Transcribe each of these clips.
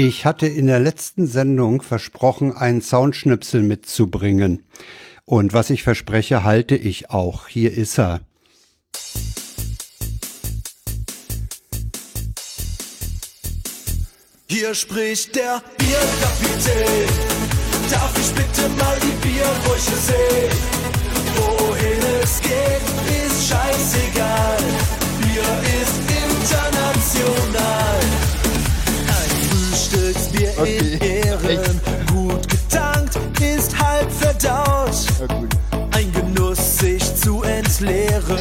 Ich hatte in der letzten Sendung versprochen, einen Soundschnipsel mitzubringen. Und was ich verspreche, halte ich auch. Hier ist er. Hier spricht der Bierkapitän. Darf ich bitte mal die Bierbrüche sehen? Wohin es geht, ist scheißegal. Bier ist international. Ein Frühstücksbier Okay. in Ehren. Gut getankt, ist halb verdaut. Ja, gut. Ein Genuss, sich zu entleeren.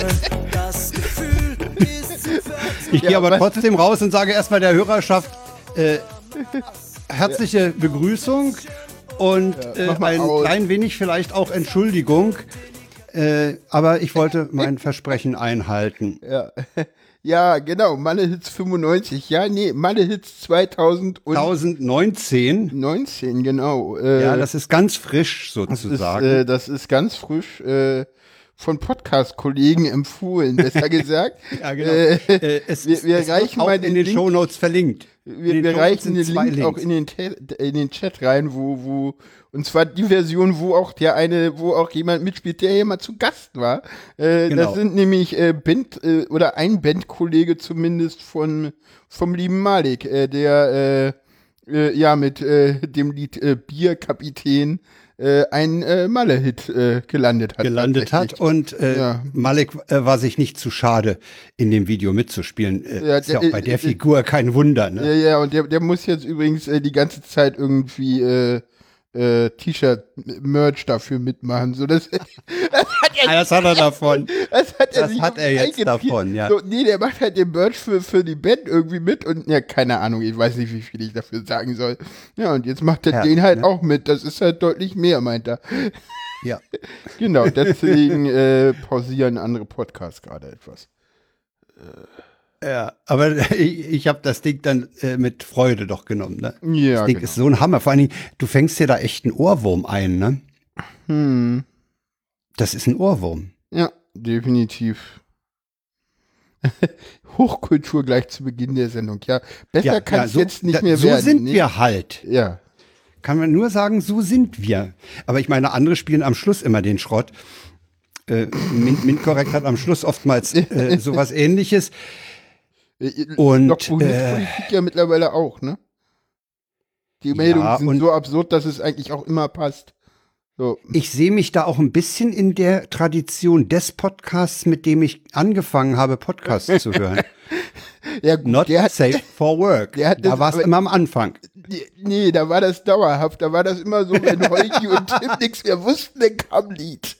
Das Gefühl ist zu Ich gehe aber trotzdem raus und sage erstmal der Hörerschaft äh, herzliche Begrüßung und äh, ein aus. klein wenig vielleicht auch Entschuldigung. Äh, aber ich wollte mein Versprechen einhalten. Ja. Ja, genau. Malle Hits 95. Ja, nee, Malle Hits 2019, 2019, genau. Äh, ja, das ist ganz frisch das ist, sozusagen. äh, das ist ganz frisch äh, von Podcast-Kollegen empfohlen, besser gesagt. ja, genau. Äh, Äh, es, wir- ist- wir es reichen auch mal in den den Link. Shownotes verlinkt. wir, wir reichen den Link auch Links. in den, in den Chat rein, wo, wo, und zwar die Version, wo auch der eine, wo auch jemand mitspielt, der hier mal zu Gast war. Äh, Genau. Das sind nämlich äh, Band, äh, oder ein Bandkollege zumindest von, vom lieben Malik, äh, der, äh, äh, ja, mit äh, dem Lied äh, Bierkapitän äh, ein äh, Malle-Hit äh, gelandet hat. gelandet hat und äh, Ja. Malik äh, war sich nicht zu schade, in dem Video mitzuspielen. Äh, Ja, ist ja auch bei der Figur kein Wunder. Ne? Ja, ja, und der, der muss jetzt übrigens äh, die ganze Zeit irgendwie äh, äh, T-Shirt-Merch dafür mitmachen. So, das, das hat er, Ah, das hat er davon. das hat er, das hat er jetzt davon, ja. So, nee, der macht halt den Merch für, für die Band irgendwie mit und ja, keine Ahnung, ich weiß nicht, wie viel ich dafür sagen soll. Ja, und jetzt macht er Ja, den halt ne? auch mit. Das ist halt deutlich mehr, meint er. Ja. Genau, deswegen äh, pausieren andere Podcasts gerade etwas. Ja, aber ich, ich habe das Ding dann äh, mit Freude doch genommen. Ne? Ja, das Ding genau. ist so ein Hammer. Vor allen Dingen, du fängst dir da echt einen Ohrwurm ein. Ne? Hm. Das ist ein Ohrwurm. Ja, definitiv. Hochkultur gleich zu Beginn der Sendung. Ja, besser kann es so, jetzt nicht da- mehr so werden. sind ne? wir halt. Ja. Kann man nur sagen, so sind wir. Aber ich meine, andere spielen am Schluss immer den Schrott. Äh, Min Minkorrekt hat am Schluss oftmals äh, sowas ähnliches. Äh, Und, Doch, Politik äh, ja mittlerweile auch, ne? Die Meldungen sind und- so absurd, dass es eigentlich auch immer passt. So. Ich sehe mich da auch ein bisschen in der Tradition des Podcasts, mit dem ich angefangen habe, Podcasts zu hören. Ja, gut, Not der hat, safe for work. hat da das- war es immer am Anfang. Nee, Nee, da war das dauerhaft. Da war das immer so, wenn Holgi und Tim nichts mehr wussten, dann kam Lied.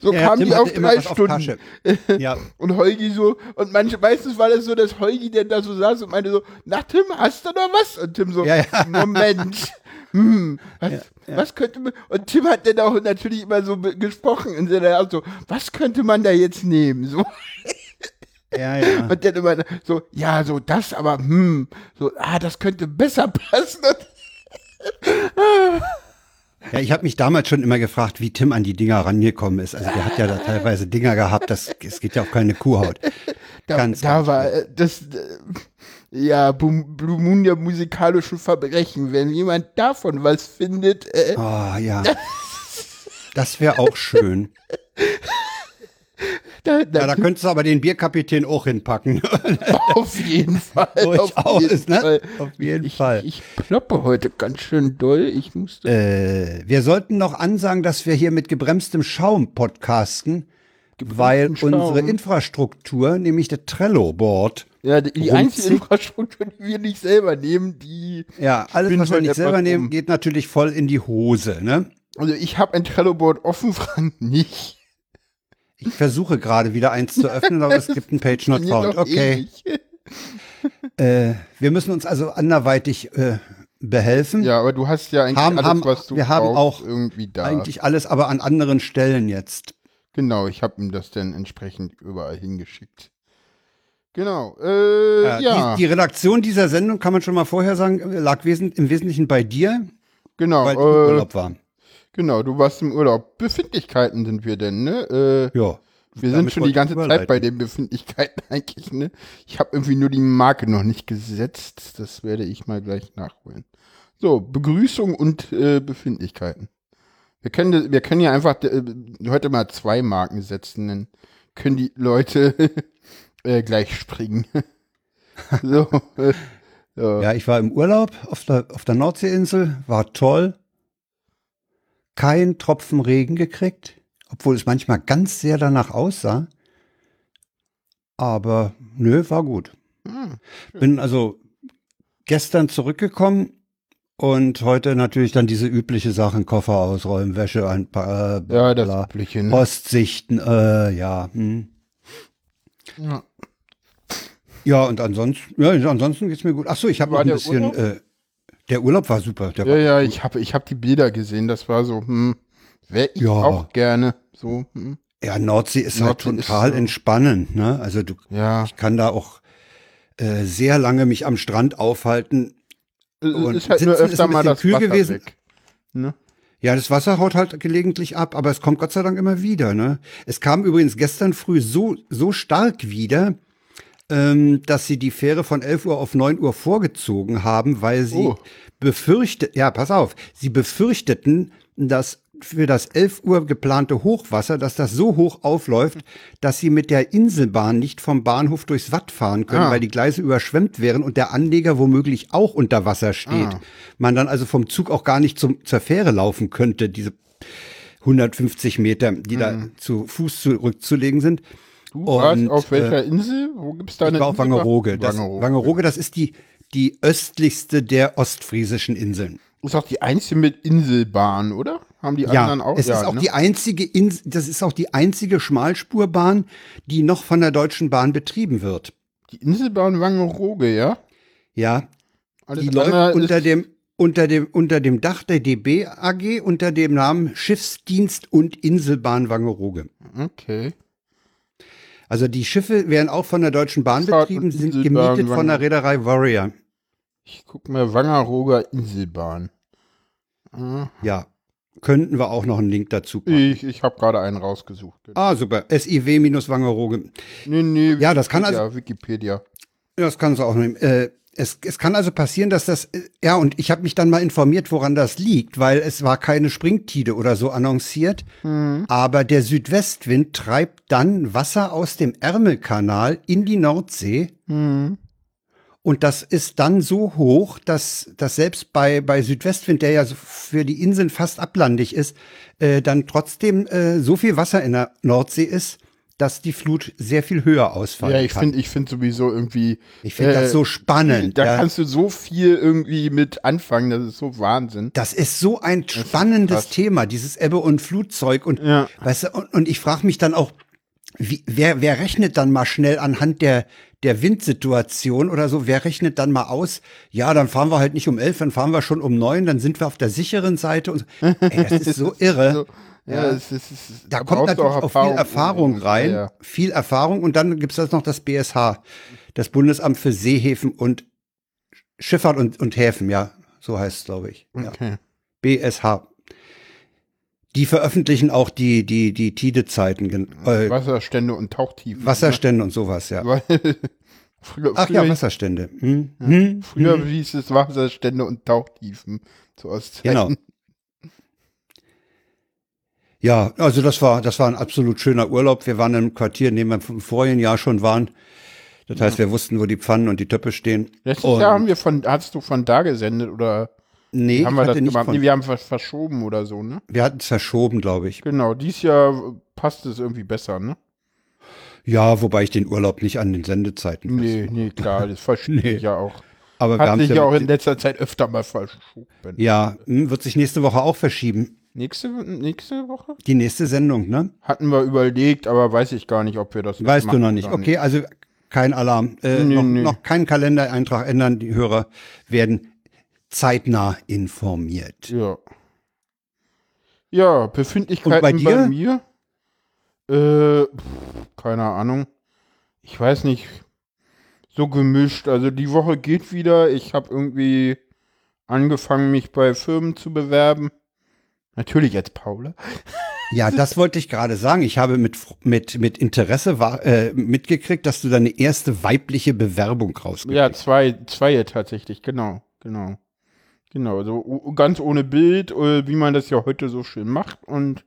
So Ja, kamen die auf drei auf Stunden. Tasche. Ja, Und Holgi so, und manche, meistens war das so, dass Holgi dann da so saß und meinte so, na Tim, hast du noch was? Und Tim so, Ja, ja. Moment. Hm, was, was könnte man, und Tim hat dann auch natürlich immer so gesprochen dann auch so, was könnte man da jetzt nehmen? So, ja, ja. und dann immer so, ja, so das, aber hm, so, ah, das könnte besser passen. Und, Ja, ich habe mich damals schon immer gefragt, wie Tim an die Dinger rangekommen ist. Also der hat ja da teilweise Dinger gehabt, das es geht ja auf keine Kuhhaut. da, Ganz, da war äh, das, äh, ja, Blue Moon der musikalischen Verbrechen. Wenn jemand davon was findet, äh, Oh ja. Das wäre auch schön. Da, da, Ja, da könntest du aber den Bierkapitän auch hinpacken. auf jeden Fall. auf Durchaus, jeden ne? Fall. Auf jeden ich, Fall. Ich ploppe heute ganz schön doll. Ich musste. Äh, wir sollten noch ansagen, dass wir hier mit gebremstem Schaum podcasten, weil Schaum. unsere Infrastruktur, nämlich der Trello-Board, ja, die, die einzige Infrastruktur, die wir nicht selber nehmen, die. ja, alles, was wir nicht selber etwas nehmen, geht natürlich voll in die Hose. Ne? Also ich habe ein Trello-Board offen, Frank nicht. Ich versuche gerade wieder eins zu öffnen, aber es gibt ein Page not found. eh Okay, nicht. äh, wir müssen uns also anderweitig äh, behelfen. Ja, aber du hast ja eigentlich Haben- alles, haben- was du wir haben brauchst, auch irgendwie da. Eigentlich alles, aber an anderen Stellen jetzt. Genau, ich habe ihm das dann entsprechend überall hingeschickt. Genau. Äh, Ja, ja, Die, die Redaktion dieser Sendung, kann man schon mal vorher sagen, lag wesen, im Wesentlichen bei dir, genau. weil ich im Äh, Urlaub war. Genau, du warst im Urlaub. Befindlichkeiten sind wir denn, ne? Äh, Ja. Wir sind schon die ganze Zeit bei den Befindlichkeiten eigentlich, ne? Ich habe irgendwie nur die Marke noch nicht gesetzt. Das werde ich mal gleich nachholen. So, Begrüßung und äh, Befindlichkeiten. Wir können, wir können ja einfach äh, heute mal zwei Marken setzen, dann können die Leute äh, gleich springen. so, äh, ja. Ja, ich war im Urlaub auf der, auf der Nordseeinsel, war toll. Kein Tropfen Regen gekriegt, obwohl es manchmal ganz sehr danach aussah. Aber nö, war gut. Hm. Bin also gestern zurückgekommen und heute natürlich dann diese übliche Sachen, Koffer ausräumen, Wäsche ein paar, äh, ja, das bla, übliche. Ne? Postsichten, äh, ja. Hm. Ja. Ja, und ansonsten, ja, ansonsten geht's mir gut. Ach so, ich habe noch ein bisschen, äh, der Urlaub war super. Der Ja, war ja, ich habe ich hab die Bilder gesehen. Das war so, hm, wäre ich Ja. auch gerne. So, hm, Ja, Nordsee ist Nordsee halt ist total so- entspannend, ne? Also du, ja. ich kann da auch äh, sehr lange mich am Strand aufhalten. Es Und ist halt nur sitzen ist öfter ein mal das kühl Wasser gewesen. weg. Ne? Ja, das Wasser haut halt gelegentlich ab, aber es kommt Gott sei Dank immer wieder, ne? Es kam übrigens gestern früh so, so stark wieder, ähm, dass sie die Fähre von 11 Uhr auf 9 Uhr vorgezogen haben, weil sie Oh. befürchtet, ja, pass auf, sie befürchteten, dass für das 11 Uhr geplante Hochwasser, dass das so hoch aufläuft, dass sie mit der Inselbahn nicht vom Bahnhof durchs Watt fahren können, Ah. weil die Gleise überschwemmt wären und der Anleger womöglich auch unter Wasser steht. Ah. Man dann also vom Zug auch gar nicht zum, zur Fähre laufen könnte, diese 150 Meter, die da zu Fuß zurückzulegen sind. Du warst Und, auf welcher Insel? Wo gibt's da Ich eine war auf Insel? Wangerooge. Das, Wangerooge. Wangerooge, das ist die, die östlichste der ostfriesischen Inseln. Ist auch die einzige mit Inselbahn, oder? Haben die Ja, anderen auch? es ja, ist auch ne? die einzige Ins das ist auch die einzige Schmalspurbahn, die noch von der Deutschen Bahn betrieben wird. die Inselbahn Wangerooge, ja? Ja, Alles die läuft unter dem unter dem unter dem Dach der DB AG unter dem Namen Schiffsdienst und Inselbahn Wangerooge. Okay. Also die Schiffe werden auch von der Deutschen Bahn betrieben, sind gemietet von der. Reederei Warrior. Ich guck mal, Wangerooger Inselbahn. Ah, Ja, könnten wir auch noch einen Link dazu packen. Ich, ich habe gerade einen rausgesucht. Ah, super. SIW-Wangerooge. Nee, nee, Ja, das kann Wikipedia, Wikipedia. Das kannst du auch nehmen. Äh, es, es kann also passieren, dass das, äh, ja, und ich habe mich dann mal informiert, woran das liegt, weil es war keine Springtide oder so annonciert, aber der Südwestwind treibt dann Wasser aus dem Ärmelkanal in die Nordsee. Und das ist dann so hoch, dass, dass selbst bei, bei Südwestwind, der ja für die Inseln fast ablandig ist, äh, dann trotzdem äh, so viel Wasser in der Nordsee ist, dass die Flut sehr viel höher ausfallen Ja, ich finde ich find sowieso irgendwie. Ich finde das so spannend. Da ja. kannst du so viel irgendwie mit anfangen, das ist so Wahnsinn. Das ist so ein spannendes krass. Thema, dieses Ebbe- und Flutzeug. Und, Ja. weißt du, und, und ich frage mich dann auch, wie, wer, wer rechnet dann mal schnell anhand der, der Windsituation oder so, wer rechnet dann mal aus, ja, dann fahren wir halt nicht um elf, dann fahren wir schon um neun, dann sind wir auf der sicheren Seite. Und, ey, das ist so irre. So, ja, es ist, es ist, da kommt natürlich auch viel Erfahrung rein, Ja, ja. viel Erfahrung und dann gibt's das noch das BSH, das Bundesamt für Seehäfen und Schifffahrt und, und Häfen, ja, so heißt es, glaube ich. Okay. BSH. Die veröffentlichen auch die, die, die Tidezeiten, äh, Wasserstände und Tauchtiefen. Wasserstände und sowas, ja. Früher, Ach früher, ja, Wasserstände. Hm? Hm? früher hieß es Wasserstände und Tauchtiefen zu Ostzeiten. Genau. Ja, also das war, das war ein absolut schöner Urlaub. Wir waren im Quartier, in dem wir im vorigen Jahr schon waren. Das heißt, wir wussten, wo die Pfannen und die Töpfe stehen. Letztes und Jahr haben wir von, hast du von da gesendet oder nee, haben ich wir das nicht gemacht? Nee, wir haben was verschoben oder so, ne? wir hatten es verschoben, glaube ich. Genau, dieses Jahr passt es irgendwie besser, ne? Ja, wobei ich den Urlaub nicht an den Sendezeiten Nee, nee, klar, das verschiebt Nee. sich ja auch. Aber wir Hat haben sich ja auch in letzter Zeit öfter mal verschoben. ja, hm, wird sich nächste Woche auch verschieben. Nächste, nächste Woche? Die nächste Sendung, ne? Hatten wir überlegt, aber weiß ich gar nicht, ob wir das Weißt du noch nicht. Okay, also kein Alarm. Äh, Nee, noch, nee. noch keinen Kalendereintrag ändern. Die Hörer werden zeitnah informiert. Ja. Ja, Befindlichkeiten Und bei dir? mir? Äh, pff, keine Ahnung. Ich weiß nicht. So gemischt. Also die Woche geht wieder. Ich habe irgendwie angefangen, mich bei Firmen zu bewerben. Natürlich als Paula. Ja, das wollte ich gerade sagen. Ich habe mit, mit, mit Interesse war, äh, mitgekriegt, dass du deine erste weibliche Bewerbung rausgekriegt Ja, zwei, zwei tatsächlich, genau, genau. Genau, so ganz ohne Bild, äh, wie man das ja heute so schön macht und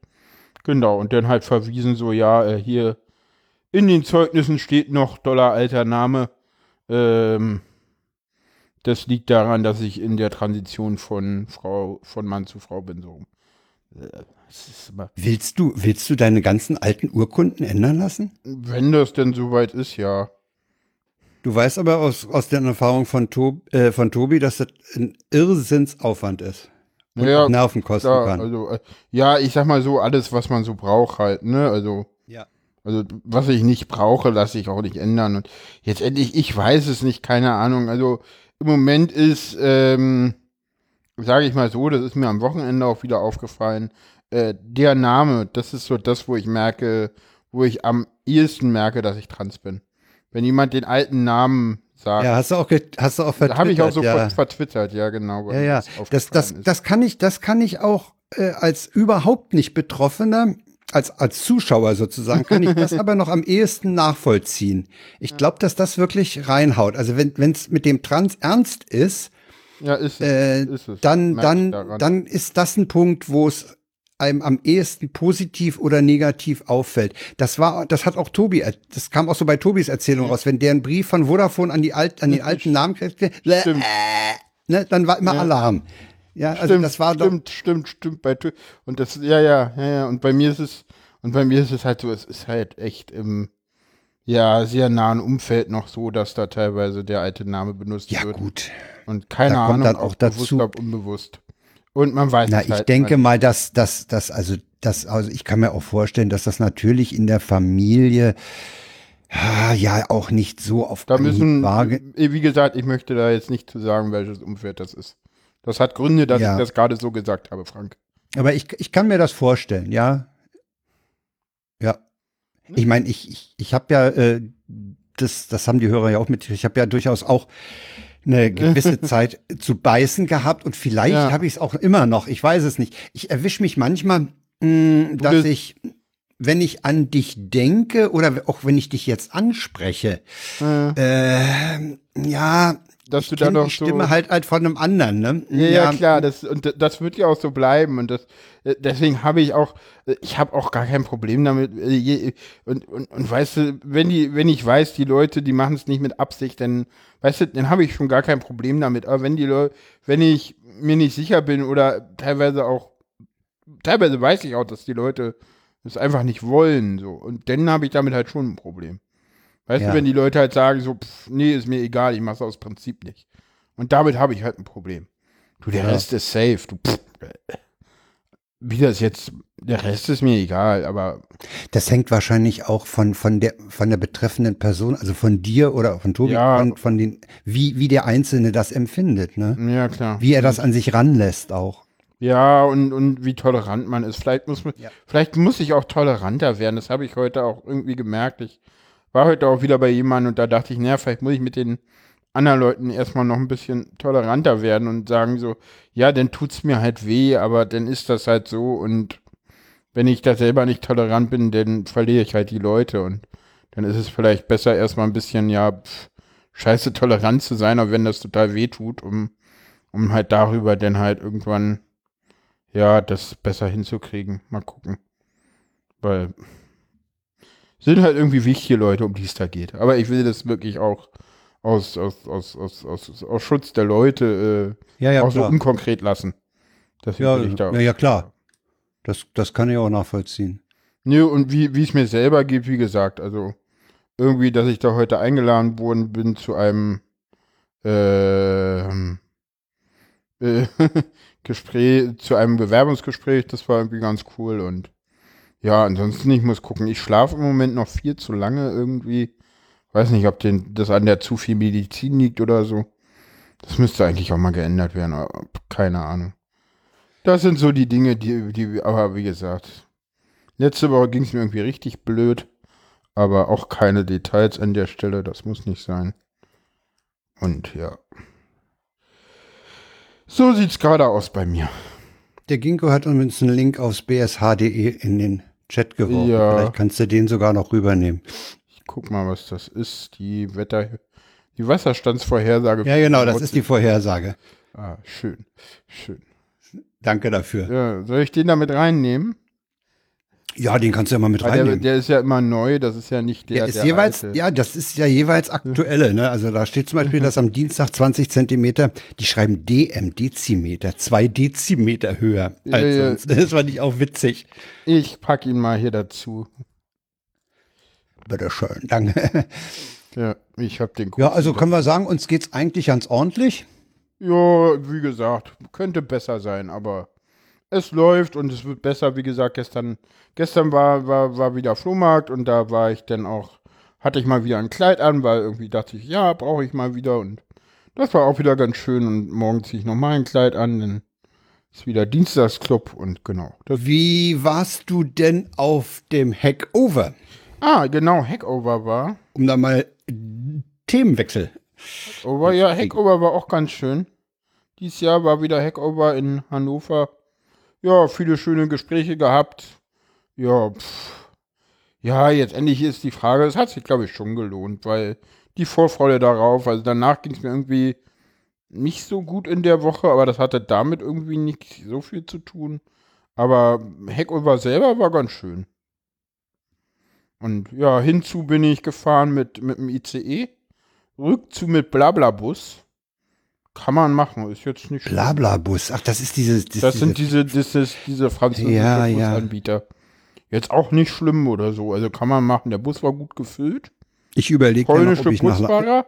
genau, und dann halt verwiesen so, ja, äh, hier in den Zeugnissen steht noch doller alter Name. Ähm, das liegt daran, dass ich in der Transition von Frau, von Mann zu Frau bin, so. Willst du, willst du deine ganzen alten Urkunden ändern lassen? wenn das denn soweit ist, ja. Du weißt aber aus, aus der Erfahrung von, Tob, äh, von Tobi, dass das ein Irrsinnsaufwand ist. Und Ja, auch Nerven kosten Ja, kann. also, äh, ja, ich sag mal so, alles, was man so braucht halt, ne, also. Ja. Also, was ich nicht brauche, lasse ich auch nicht ändern. Und jetzt endlich, ich weiß es nicht, keine Ahnung. Also, im Moment ist, ähm, sage ich mal so, das ist mir am Wochenende auch wieder aufgefallen, äh, der Name, das ist so das, wo ich merke, wo ich am ehesten merke, dass ich trans bin. Wenn jemand den alten Namen sagt, Ja, hast du auch, hast du auch da habe ich auch vertwittert, so ja. vertwittert, ja, genau. Ja, ja. das das, ist. das kann ich, das kann ich auch äh, als überhaupt nicht Betroffener, als, als Zuschauer sozusagen, kann ich das aber noch am ehesten nachvollziehen. Ich glaube, dass das wirklich reinhaut. Also wenn es mit dem Trans ernst ist, ja, ist es, äh, ist es. dann, Merk dann, daran. dann ist das ein Punkt, wo es einem am ehesten positiv oder negativ auffällt. Das war, das hat auch Tobi, das kam auch so bei Tobis Erzählung raus. Wenn der einen Brief von Vodafone an die alt, an den alten Namen kriegte, äh, ne, dann war immer Alarm. Ja, also stimmt, das war stimmt, stimmt, stimmt. Bei, Tu- und das, ja, ja, ja, ja. Und bei mir ist es, und bei mir ist es halt so, es ist halt echt im, ja, sehr nahen Umfeld noch so, dass da teilweise der alte Name benutzt ja wird. gut. Und keine Da Ahnung, dann ob auch bewusst dazu- oder unbewusst. Und man weiß Na, ich halt denke immer. mal, dass dass dass also das also ich kann mir auch vorstellen, dass das natürlich in der Familie ah, ja auch nicht so auf Da müssen, äh, wie gesagt, ich möchte da jetzt nicht zu sagen, welches Umfeld das ist. Das hat Gründe, dass Ja. ich das gerade so gesagt habe, Frank. Aber ich, ich kann mir das vorstellen, ja. Ja. Ich meine, ich, ich, ich habe ja, äh, das, das haben die Hörer ja auch mit, ich habe ja durchaus auch eine gewisse Zeit zu beißen gehabt und vielleicht Ja. habe ich es auch immer noch, ich weiß es nicht. Ich erwische mich manchmal, mh, dass bist- ich, wenn ich an dich denke oder auch wenn ich dich jetzt anspreche, äh, ja, Dass ich du da noch die Stimme so, halt halt von einem anderen, ne? Ja, ja, klar, das, und das wird ja auch so bleiben. Und das, äh, deswegen habe ich auch, äh, ich habe auch gar kein Problem damit. äh, Und, und, und weißt du, wenn die, wenn ich weiß, die Leute, die machen es nicht mit Absicht, dann, weißt du, dann habe ich schon gar kein Problem damit. Aber wenn die Leute, wenn ich mir nicht sicher bin oder teilweise auch, teilweise weiß ich auch, dass die Leute es einfach nicht wollen, so. Und dann habe ich damit halt schon ein Problem. Weißt Ja. du, wenn die Leute halt sagen, so, pff, nee, ist mir egal, ich mach's aus Prinzip nicht. Und damit habe ich halt ein Problem. Du, der Ja. Rest ist safe. Du, pff, wie das jetzt, der Rest ist mir egal, aber Das hängt wahrscheinlich auch von, von der, von der betreffenden Person, also von dir oder von Tobi, Ja. von, von den, wie, wie der Einzelne das empfindet, ne? ja, klar. Wie er das an sich ranlässt auch. Ja, und, und wie tolerant man ist. Vielleicht muss man, Ja. vielleicht muss ich auch toleranter werden. Das habe ich heute auch irgendwie gemerkt. Ich war heute auch wieder bei jemandem und da dachte ich, naja, vielleicht muss ich mit den anderen Leuten erstmal noch ein bisschen toleranter werden und sagen so, ja, dann tut's mir halt weh, aber dann ist das halt so und wenn ich da selber nicht tolerant bin, dann verliere ich halt die Leute und dann ist es vielleicht besser erstmal ein bisschen, ja, pf, scheiße tolerant zu sein, auch wenn das total weh tut, um, um halt darüber dann halt irgendwann ja, das besser hinzukriegen. Mal gucken. Weil sind halt irgendwie wichtige Leute, um die es da geht. Aber ich will das wirklich auch aus, aus, aus, aus, aus, aus Schutz der Leute Ja, äh, ja, auch so klar. unkonkret lassen. Deswegen Ja, ich da. ja, ja, klar. Das, das kann ich auch nachvollziehen. Nö, und wie, wie es mir selber geht, wie gesagt, also irgendwie, dass ich da heute eingeladen worden bin zu einem ähm, äh, Gespräch, zu einem Bewerbungsgespräch, das war irgendwie ganz cool und ja, ansonsten, ich muss gucken, ich schlafe im Moment noch viel zu lange irgendwie. Weiß nicht, ob den, das an der zu viel Medizin liegt oder so. Das müsste eigentlich auch mal geändert werden, keine Ahnung. Das sind so die Dinge, die, die, aber wie gesagt, letzte Woche ging es mir irgendwie richtig blöd, aber auch keine Details an der Stelle, das muss nicht sein. Und ja. So sieht's gerade aus bei mir. der Ginkgo hat uns einen Link aufs bsh.de in den Chat geworfen. Ja. Vielleicht kannst du den sogar noch rübernehmen. Ich guck mal, was das ist. Die Wetter, die Wasserstandsvorhersage. Ja, genau, das ist die Vorhersage. Ah, schön, schön. Danke dafür. Ja, soll ich den da mit reinnehmen? Ja, den kannst du ja mal mit Weil der, reinnehmen. der ist ja immer neu, das ist ja nicht der. Der ist der jeweils, alte. ja, das ist ja jeweils aktuelle, ne? Also da steht zum Beispiel, dass am Dienstag 20 Zentimeter, die schreiben DM, Dezimeter, zwei Dezimeter höher als ja. sonst. Das fand ich auch witzig. Ich pack ihn mal hier dazu. Bitteschön, danke. Ja, ich hab den. Ja, also können wir sagen, uns geht's eigentlich ganz ordentlich. Ja, wie gesagt, könnte besser sein, aber es läuft und es wird besser. Wie gesagt, gestern, gestern war, war, war wieder Flohmarkt und da war ich dann auch, hatte ich mal wieder ein Kleid an, weil irgendwie dachte ich, ja, brauche ich mal wieder und das war auch wieder ganz schön und morgen ziehe ich nochmal ein Kleid an, dann ist wieder Dienstagsclub und genau. Wie warst du denn auf dem Hackover? ah, genau, Hackover war. Um da mal Themenwechsel. Over, ja, Hackover war auch ganz schön. Dieses Jahr war wieder Hackover in Hannover. Ja, viele schöne Gespräche gehabt. Ja, pff. ja, jetzt endlich ist die Frage, es hat sich, glaube ich, schon gelohnt, weil die Vorfreude darauf, also danach ging es mir irgendwie nicht so gut in der Woche, aber das hatte damit irgendwie nicht so viel zu tun. Aber Hackover selber war ganz schön. Und ja, hinzu bin ich gefahren mit, mit dem ICE. Rückzu mit Blablabus. Kann man machen, ist jetzt nicht schlimm. Blablabus. Ach, das ist dieses. Das sind diese, das ist diese französischen Ja, ja. Busanbieter. Jetzt auch nicht schlimm oder so. Also kann man machen. Der Bus war gut gefüllt. Ich überlege ja noch, Polnische ob ich nach. Busfahrer.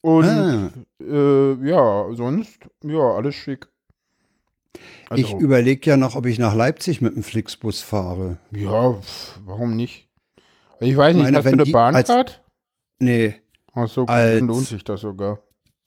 Und Ah, äh, ja, sonst, ja, alles schick. Also, ich überlege ja noch, ob ich nach Leipzig mit dem Flixbus fahre. ja, pf, warum nicht? Ich weiß nicht, meine, hast du eine Bahncard? Nee, Ach so, als- dann lohnt sich das sogar.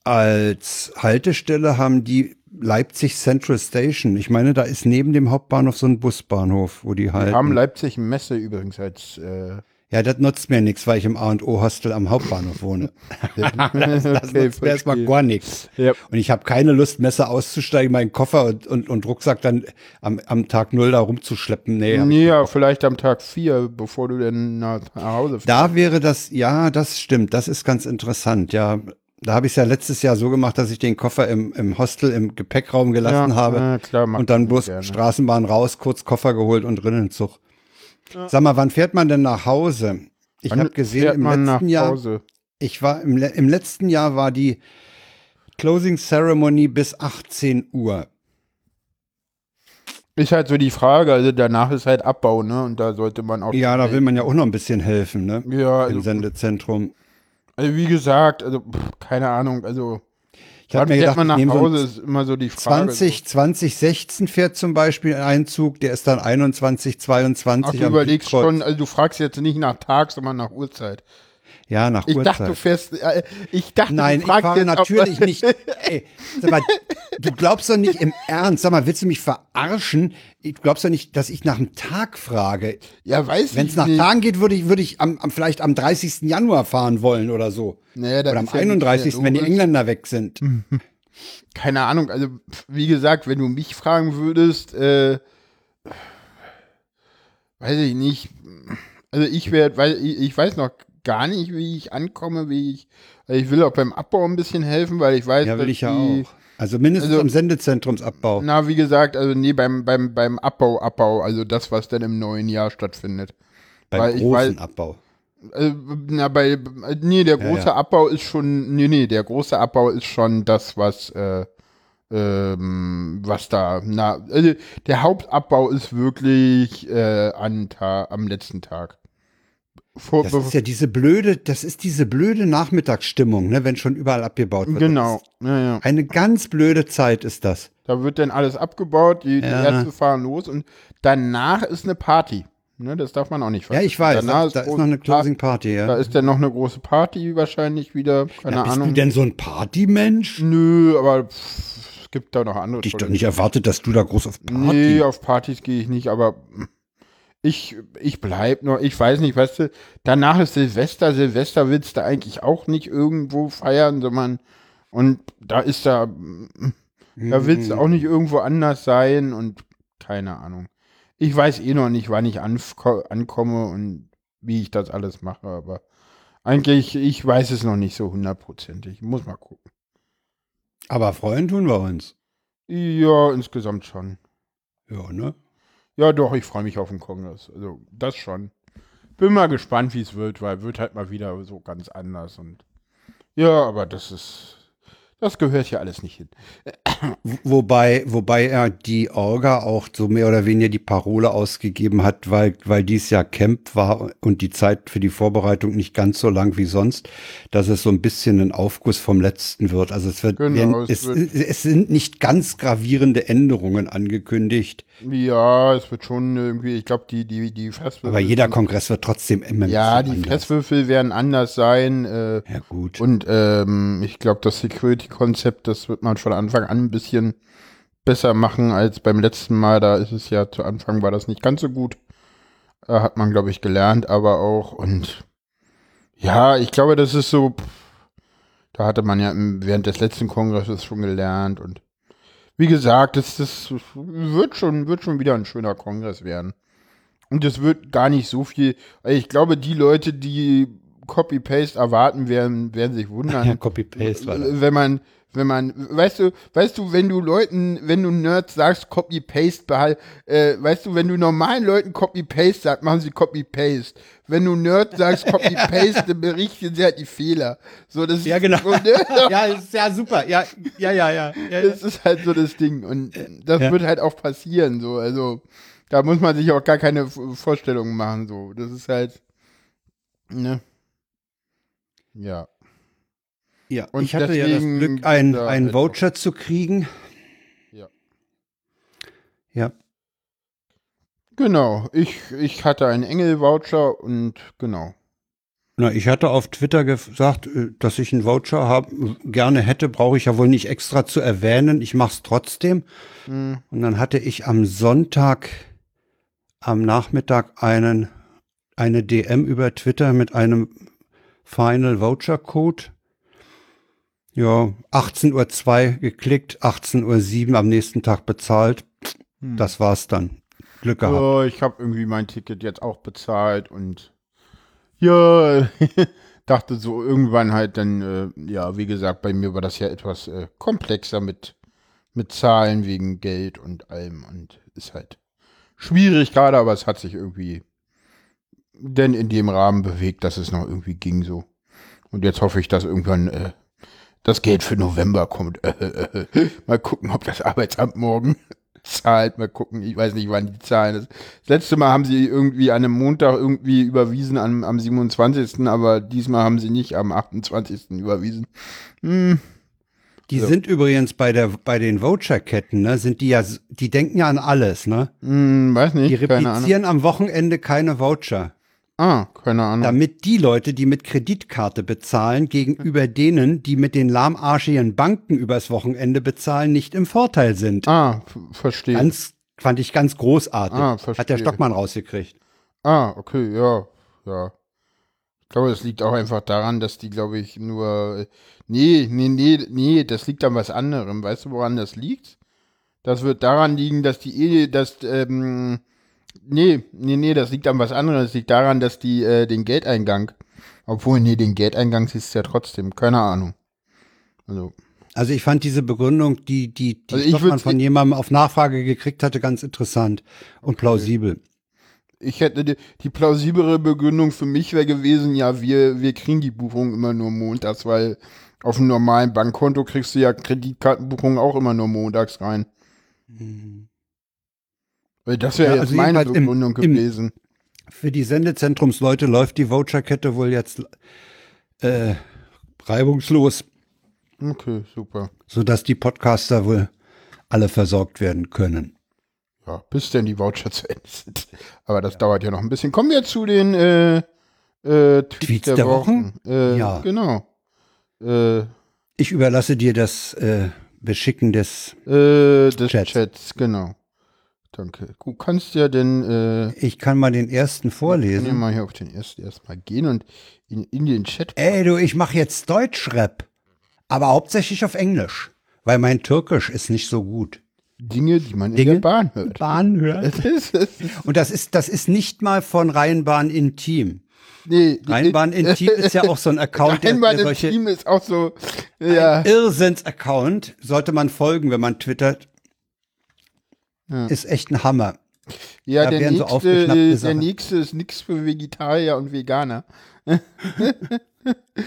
Als Haltestelle haben die Leipzig Central Station. Ich meine, da ist neben dem Hauptbahnhof so ein Busbahnhof, wo die Wir halten. haben Leipzig Messe übrigens als äh, ja, das nutzt mir nichts, weil ich im A&O-Hostel am Hauptbahnhof wohne. das das Okay, nutzt mir erstmal gar nichts. Ja. Und ich habe keine Lust, Messer auszusteigen, meinen Koffer und, und, und Rucksack dann am, am Tag null da rumzuschleppen. Nee, ja, vielleicht am Tag vier, bevor du dann nach, nach Hause fährst. Da wäre das, ja, das stimmt, das ist ganz interessant, ja. Da habe ich es ja letztes Jahr so gemacht, dass ich den Koffer im, im Hostel im Gepäckraum gelassen habe ja, klar, und dann bloß gerne. Straßenbahn raus, kurz Koffer geholt und drin in den Zug. Sag mal, wann fährt man denn nach Hause? Ich habe gesehen, fährt im man letzten nach Jahr, Hause? ich war im, im letzten Jahr war die Closing Ceremony bis 18 Uhr. Ist halt so die Frage, also danach ist halt Abbau, ne? Und da sollte man auch. Ja, da will man ja auch noch ein bisschen helfen, ne? Ja, Im also, Sendezentrum. Also wie gesagt, also pff, keine Ahnung, also Ich habe mir gedacht, man nach nehmen so Hause, ist immer so die Frage. 20, 2016 fährt zum Beispiel ein Zug, der ist dann 21, 22 Ach, du überlegst schon, also du fragst jetzt nicht nach Tag, sondern nach Uhrzeit. Ja, nach Ich Uhrzeit. dachte, du fährst, äh, ich dachte, Nein, du ich fragst fahre jetzt, ob- natürlich nicht. Ey, mal, du glaubst doch nicht im Ernst. Sag mal, willst du mich verarschen? Du glaubst doch nicht, dass ich nach einem Tag frage. Ja, weiß Wenn ich es nach. Tagen geht, würde ich, würde ich am, am, vielleicht am 30. Januar fahren wollen oder so. Naja, Oder am ist ja nicht 31., sehr wenn die. Engländer weg sind. keine Ahnung, also wie gesagt, wenn du mich fragen würdest, äh, weiß ich nicht. Also ich werde, weil ich, ich weiß noch gar nicht, wie ich ankomme, wie ich, also ich will auch beim Abbau ein bisschen helfen, weil ich weiß, Ja, will ich ja die, auch. Also mindestens Also- am Sendezentrumsabbau. Na, wie gesagt, also nee, beim, beim, beim Abbau, Abbau, also das, was dann im neuen Jahr stattfindet. beim weil großen weiß- Abbau. Äh, na, bei, nee, der große ja. Abbau ist schon, nee, nee, der große Abbau ist schon das, was, äh, ähm, was da, na, also der Hauptabbau ist wirklich äh, an Ta am letzten Tag. Vor, Das ist ja diese blöde, das ist diese blöde Nachmittagsstimmung, ne, wenn schon überall abgebaut wird. genau, ja, ja. ist Eine ganz blöde Zeit ist das. Da wird dann alles abgebaut, die, die Ja. Ärzte fahren los und danach ist eine Party. Ne, das darf man auch nicht Ja, vergessen. ich weiß, Danach da, da ist noch eine. Closing Party, Da ja. ist dann noch eine große Party wahrscheinlich wieder, keine ja bist Ahnung. du denn so ein Partymensch? Nö, aber pff, es gibt da noch andere. Dich doch nicht erwartet, dass du da groß auf Party. Nee, auf Partys gehe ich nicht, aber ich, ich bleib noch, ich weiß nicht, weißt du, danach ist Silvester, Silvester willst du eigentlich auch nicht irgendwo feiern, sondern, und da ist da, da willst du auch nicht irgendwo anders sein und keine Ahnung. Ich weiß eh noch nicht, wann ich anko- ankomme und wie ich das alles mache, aber eigentlich, ich weiß es noch nicht so hundertprozentig. Muss mal gucken. Aber freuen tun wir uns. Ja, insgesamt schon. Ja, ne? Ja, doch, ich freue mich auf den Kongress. Also, das schon. Bin mal gespannt, wie es wird, weil wird halt mal wieder so ganz anders und ja, aber das ist, das gehört hier alles nicht hin. Wobei, wobei er die Orga auch so mehr oder weniger die Parole ausgegeben hat, weil, weil dies ja Camp war und die Zeit für die Vorbereitung nicht ganz so lang wie sonst, dass es so ein bisschen ein Aufguss vom letzten wird. Also es wird, Genau, es es, wird- es sind nicht ganz gravierende Änderungen angekündigt, Ja, es wird schon irgendwie, ich glaube, die, die, die Fresswürfel. aber jeder Kongress wird trotzdem immer Ja, die anders. Fresswürfel werden anders sein. Äh, Ja, gut. Und ähm, ich glaube, das Security-Konzept, das wird man von Anfang an ein bisschen besser machen als beim letzten Mal. Da ist es ja zu Anfang war das nicht ganz so gut. Äh, hat man, glaube ich, gelernt, aber auch. Und ja, ich glaube, das ist so. Da hatte man ja während des letzten Kongresses schon gelernt. Und wie gesagt, das, das wird schon, wird schon wieder ein schöner Kongress werden. Und es wird gar nicht so viel. Ich glaube, die Leute, die Copy-Paste erwarten, werden, werden sich wundern. Ja, Copy-Paste wenn man, wenn man, weißt du, weißt du, wenn du Leuten, wenn du Nerds sagst, Copy-Paste behalt, äh, weißt du, wenn du normalen Leuten Copy-Paste sagst, machen sie Copy-Paste. Wenn du Nerds sagst, Copy-Paste, dann berichten sie halt die Fehler. So, das Ja, genau. ist, ne? Ja, ist ja super. Ja, ja, ja, ja. ja, Das ist halt so das Ding. Und das Ja. wird halt auch passieren, so. Also, da muss man sich auch gar keine Vorstellungen machen, so. Das ist halt, ne? Ja. Ja. Und ich hatte ja das Glück, ein, einen halt Voucher zu kriegen. Ja. Ja. Genau. Ich, ich hatte einen Engel-Voucher und genau. Na, ich hatte auf Twitter gesagt, äh, dass ich einen Voucher haben, gerne hätte, brauche ich ja wohl nicht extra zu erwähnen. Ich mache es trotzdem. Hm. Und dann hatte ich am Sonntag am Nachmittag einen, eine DM über Twitter mit einem Final Voucher Code. Ja, 18.02 Uhr geklickt, 18.07 Uhr am nächsten Tag bezahlt. Das war's dann. Glück gehabt. Oh, ich habe irgendwie mein Ticket jetzt auch bezahlt und ja, dachte so irgendwann halt dann, äh, ja, wie gesagt, bei mir war das ja etwas äh, komplexer mit, mit Zahlen wegen Geld und allem und ist halt schwierig gerade, aber es hat sich irgendwie denn in dem Rahmen bewegt, dass es noch irgendwie ging so. Und jetzt hoffe ich, dass irgendwann äh, das Geld für November kommt. Mal gucken, ob das Arbeitsamt morgen zahlt. Mal gucken, ich weiß nicht, wann die zahlen. Das, das letzte Mal haben sie irgendwie an einem Montag irgendwie überwiesen am, am 27., aber diesmal haben sie nicht am 28. überwiesen. Hm, Die so. sind übrigens bei der bei den Voucher-Ketten, ne, sind die ja, die denken ja an alles, ne? hm, weiß nicht, Die replizieren am Wochenende keine Voucher. Ah, keine Ahnung. damit die Leute, die mit Kreditkarte bezahlen, gegenüber denen, die mit den lahmarschigen Banken übers Wochenende bezahlen, nicht im Vorteil sind. ah, verstehe. Ganz, fand ich ganz großartig. Ah, Hat der verstehe. Stockmann rausgekriegt. Ah, okay, ja, ja. Ich glaube, das liegt auch einfach daran, dass die, glaube ich, nur. Nee, nee, nee, nee, das liegt an was anderem. Weißt du, woran das liegt? Das wird daran liegen, dass die eh, dass, ähm, nee, nee, nee, das liegt an was anderem. Das liegt daran, dass die äh, den Geldeingang, obwohl, nee, den Geldeingang siehst du ja trotzdem, keine Ahnung. Also, Also ich fand diese Begründung, die, die, die Also würd's- von jemandem auf Nachfrage gekriegt hatte, ganz interessant und plausibel. ich hätte die, die plausiblere Begründung für mich wäre gewesen, ja, wir, wir kriegen die Buchung immer nur montags, weil auf einem normalen Bankkonto kriegst du ja Kreditkartenbuchungen auch immer nur montags rein. Weil das wäre Ja, jetzt also meine jedenfalls im- Begründung im- gewesen. Für die Sendezentrumsleute läuft die Voucherkette wohl jetzt äh, reibungslos, Okay, super. sodass die Podcaster wohl alle versorgt werden können. Ja, bis denn die Voucher zu Ende sind. Aber das dauert ja noch ein bisschen. Kommen wir zu den äh, äh, Tweets, Tweets der, der Wochen. Äh, Ja. Genau. Äh, Ich überlasse dir das äh, Beschicken des. äh, des Chats. Chats. genau. Danke. Du kannst ja denn äh, Ich kann mal den ersten Können wir vorlesen. mal hier auf den ersten erstmal gehen und in, in den Chat. Ey, du, ich mache jetzt Deutschrap, aber hauptsächlich auf Englisch, weil mein Türkisch ist nicht so gut. Dinge, die man in Dinge? der Bahn hört. Bahn hört. Und das ist, das ist nicht mal von Rheinbahn Intim. nee, Rheinbahn Intim ist ja auch so ein Account, der, Rheinbahn der im solche Team ist auch so, ja, Irrsinns-Account. Sollte man folgen, wenn man twittert. Ja. Ist echt ein Hammer. ja da der, so nächste, äh, der nächste ist nix für Vegetarier und Veganer.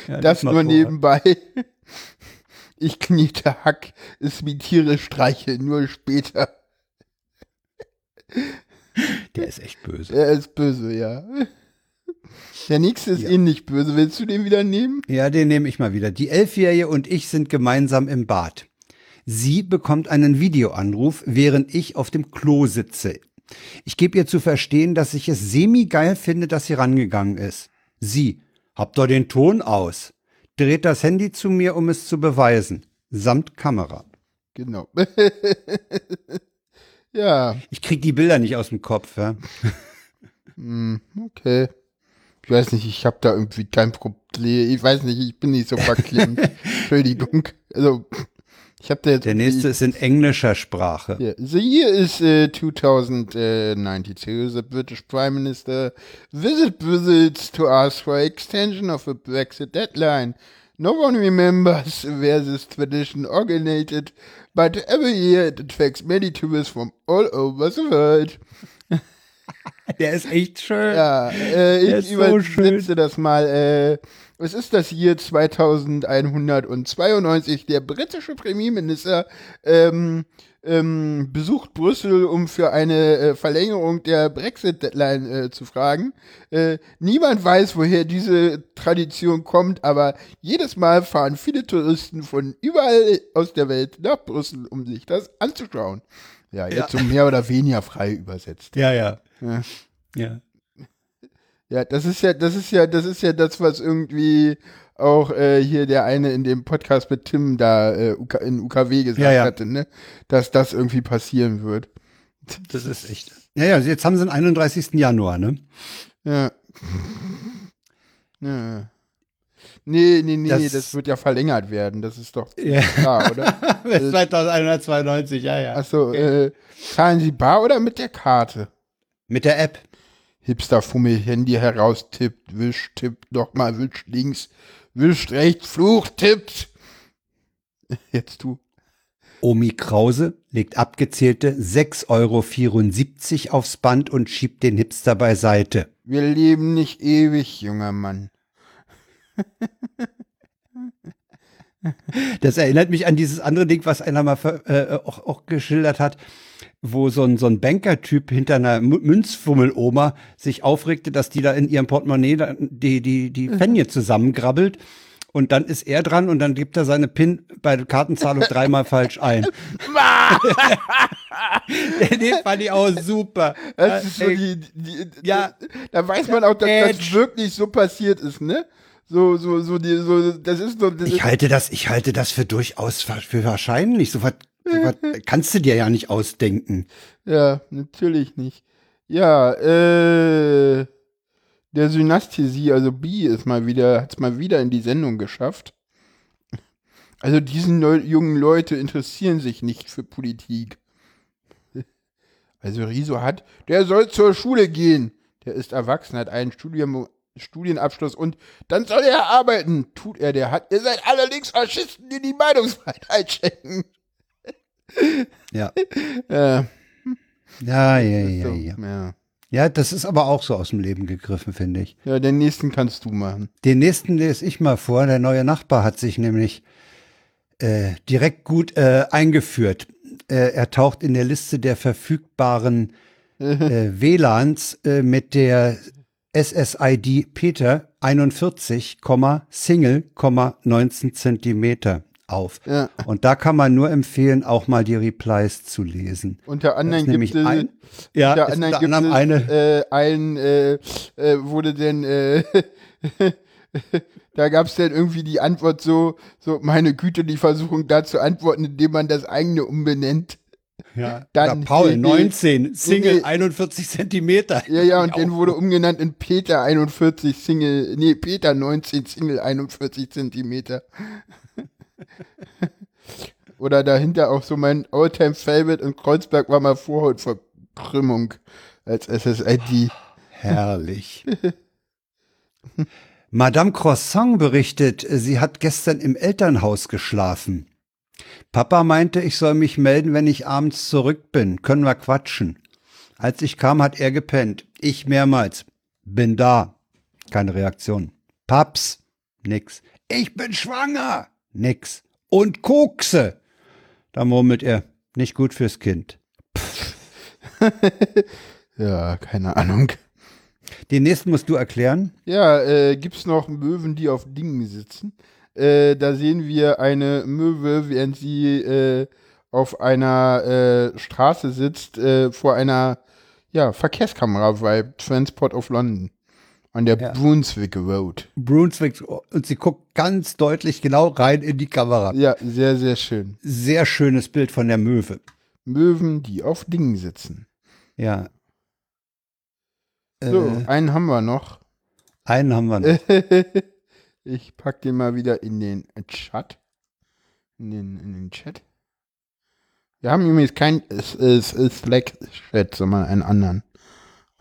Ja, Das nur vor. nebenbei. Ich knete Hack, es wie Tiere streiche, nur später. Der ist echt böse. Er ist böse, ja. Der nächste ist Ja. ähnlich böse. Willst du den wieder nehmen? Ja, den nehme ich mal wieder. Die Elfjährige und ich sind gemeinsam im Bad. Sie bekommt einen Videoanruf, während ich auf dem Klo sitze. Ich gebe ihr zu verstehen, dass ich es semi-geil finde, dass sie rangegangen ist. Sie, habt doch den Ton aus. Dreht das Handy zu mir, um es zu beweisen. Samt Kamera. Genau. ja, Ich krieg die Bilder nicht aus dem Kopf. Ja? hm, okay. Ich weiß nicht, ich habe da irgendwie kein Problem. Ich weiß nicht, ich bin nicht so verklemmt. Entschuldigung. Also, ich habe da jetzt Der nächste ist in englischer Sprache. Yeah. The year is uh, 2092. The British Prime Minister visit visits to ask for extension of the Brexit deadline. No one remembers where this tradition originated, but every year it attracts many tourists from all over the world. Der ist echt schön. Ja, äh, ich ist so übersetze das mal. Äh, es ist das Jahr 2192. Der britische Premierminister ähm, ähm, besucht Brüssel, um für eine äh, Verlängerung der Brexit-Deadline äh, zu fragen. Äh, niemand weiß, woher diese Tradition kommt, aber jedes Mal fahren viele Touristen von überall aus der Welt nach Brüssel, um sich das anzuschauen. Ja, jetzt so mehr oder weniger frei übersetzt. Ja, ja. Ja. ja. Ja, das ist ja, das ist ja, das ist ja das, was irgendwie auch äh, hier der eine in dem Podcast mit Tim da äh, UK, in UKW gesagt Ja, ja. hatte, ne? Dass das irgendwie passieren wird. Das ist echt. Ja, ja, jetzt haben sie den 31. Januar, ne? Ja. ja. Nee, nee, nee, Das- das, wird ja verlängert werden, das ist doch Ja. klar, oder? Bis 2192, ja, ja. Achso, äh, zahlen Sie bar oder mit der Karte? Mit der App. Hipster Fummel Handy heraus, tippt, wischt, tippt, nochmal, wischt links, wischt rechts, flucht, tippt. Jetzt du. Omi Krause legt abgezählte 6,74 Euro aufs Band und schiebt den Hipster beiseite. Wir leben nicht ewig, junger Mann. Das erinnert mich an dieses andere Ding, was einer mal äh, auch, auch geschildert hat, wo so ein, so ein Banker-Typ hinter einer Münzfummel-Oma sich aufregte, dass die da in ihrem Portemonnaie die, die, die Fenje zusammengrabbelt. Und dann ist er dran und dann gibt er seine PIN bei der Kartenzahlung dreimal falsch ein. Den fand ich auch super. Das ist so die, die, ja. da weiß man auch, dass Edge. das wirklich so passiert ist, ne? So, so, so, die, so, das ist so, das Ich halte das, ich halte das für durchaus für wahrscheinlich. So was kannst du dir ja nicht ausdenken. ja, natürlich nicht. Ja, äh, der Synästhesie, also B ist mal wieder, hat's mal wieder in die Sendung geschafft. Also diesen Neu jungen Leute interessieren sich nicht für Politik. Also Riso hat, der soll zur Schule gehen. Der ist erwachsen, hat einen Studium, Studienabschluss und dann soll er arbeiten. Tut er, der hat. Ihr seid allerdings Faschisten, die die Meinungsfreiheit einschränken. Ja. Äh, Ja, ja, ja, so, ja. ja. Ja, das ist aber auch so aus dem Leben gegriffen, finde ich. Ja, den nächsten kannst du machen. Den nächsten lese ich mal vor. Der neue Nachbar hat sich nämlich äh, direkt gut äh, eingeführt. Äh, er taucht in der Liste der verfügbaren äh, WLANs äh, mit der SSID Peter 41, Single, 19 Zentimeter auf. Ja. Und da kann man nur empfehlen, auch mal die Replies zu lesen. Unter anderem gibt es, ein, ja, unter anderem unter anderem eine, äh, ein, äh, äh, wurde denn, äh, da gab es dann irgendwie die Antwort so, so, meine Güte, die Versuchung da zu antworten, indem man das eigene umbenennt. ja, dann- Paul nee, nee. 19, Single Nee. 41 Zentimeter. Ja, ja, und den wurde umgenannt in Peter 41 Single, nee, Peter 19 Single 41 Zentimeter. Oder dahinter auch so mein Alltime Favorite in Kreuzberg war mal Vorhautverkrümmung als SSID. Herrlich. Madame Croissant berichtet, sie hat gestern im Elternhaus geschlafen. Papa meinte, ich soll mich melden, wenn ich abends zurück bin. Können wir quatschen. Als ich kam, hat er gepennt. Ich mehrmals. Bin da. Keine Reaktion. Paps. Nix. Ich bin schwanger. Nix. Und Kokse. Da murmelt er. Nicht gut fürs Kind. Ja, keine Ahnung. Den nächsten musst du erklären. Ja, äh, gibt's noch Möwen, die auf Dingen sitzen? Äh, da sehen wir eine Möwe, während sie äh, auf einer äh, Straße sitzt, äh, vor einer ja, Verkehrskamera bei Transport of London. An der Ja. Brunswick Road. Brunswick und sie guckt ganz deutlich genau rein in die Kamera. Ja, sehr, sehr schön. Sehr schönes Bild von der Möwe. Möwen, die auf Dingen sitzen. Ja. So, Äh, einen haben wir noch. einen haben wir noch. ich pack den mal wieder in den Chat. In den, in den Chat. Wir haben übrigens kein Slack-Chat, sondern einen anderen.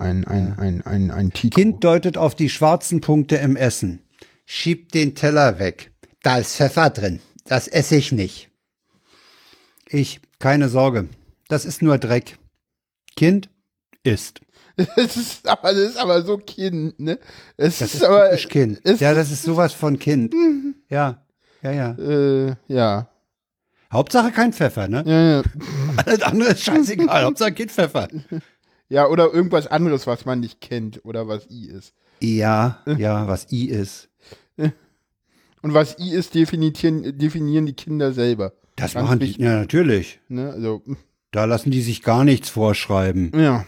Ein, ein, ein, ein, ein Tico. Kind deutet auf die schwarzen Punkte im Essen. Schiebt den Teller weg. Da ist Pfeffer drin. Das esse ich nicht. Ich, keine Sorge. Das ist nur Dreck. Kind isst. Das ist aber, das ist aber so Kind, ne? Es Das ist, ist aber. Kind. Es, Ja, das ist sowas von Kind. Ja, ja, ja. äh, ja. Hauptsache kein Pfeffer, ne? Ja, ja. Alles andere ist scheißegal. Hauptsache Kind Pfeffer. Ja, oder irgendwas anderes, was man nicht kennt oder was I ist. Ja, ja, was I ist. Und was I ist, definieren, definieren die Kinder selber. Das Ganz machen die, wichtig. ja, natürlich. Ne? Also, Da lassen die sich gar nichts vorschreiben. ja.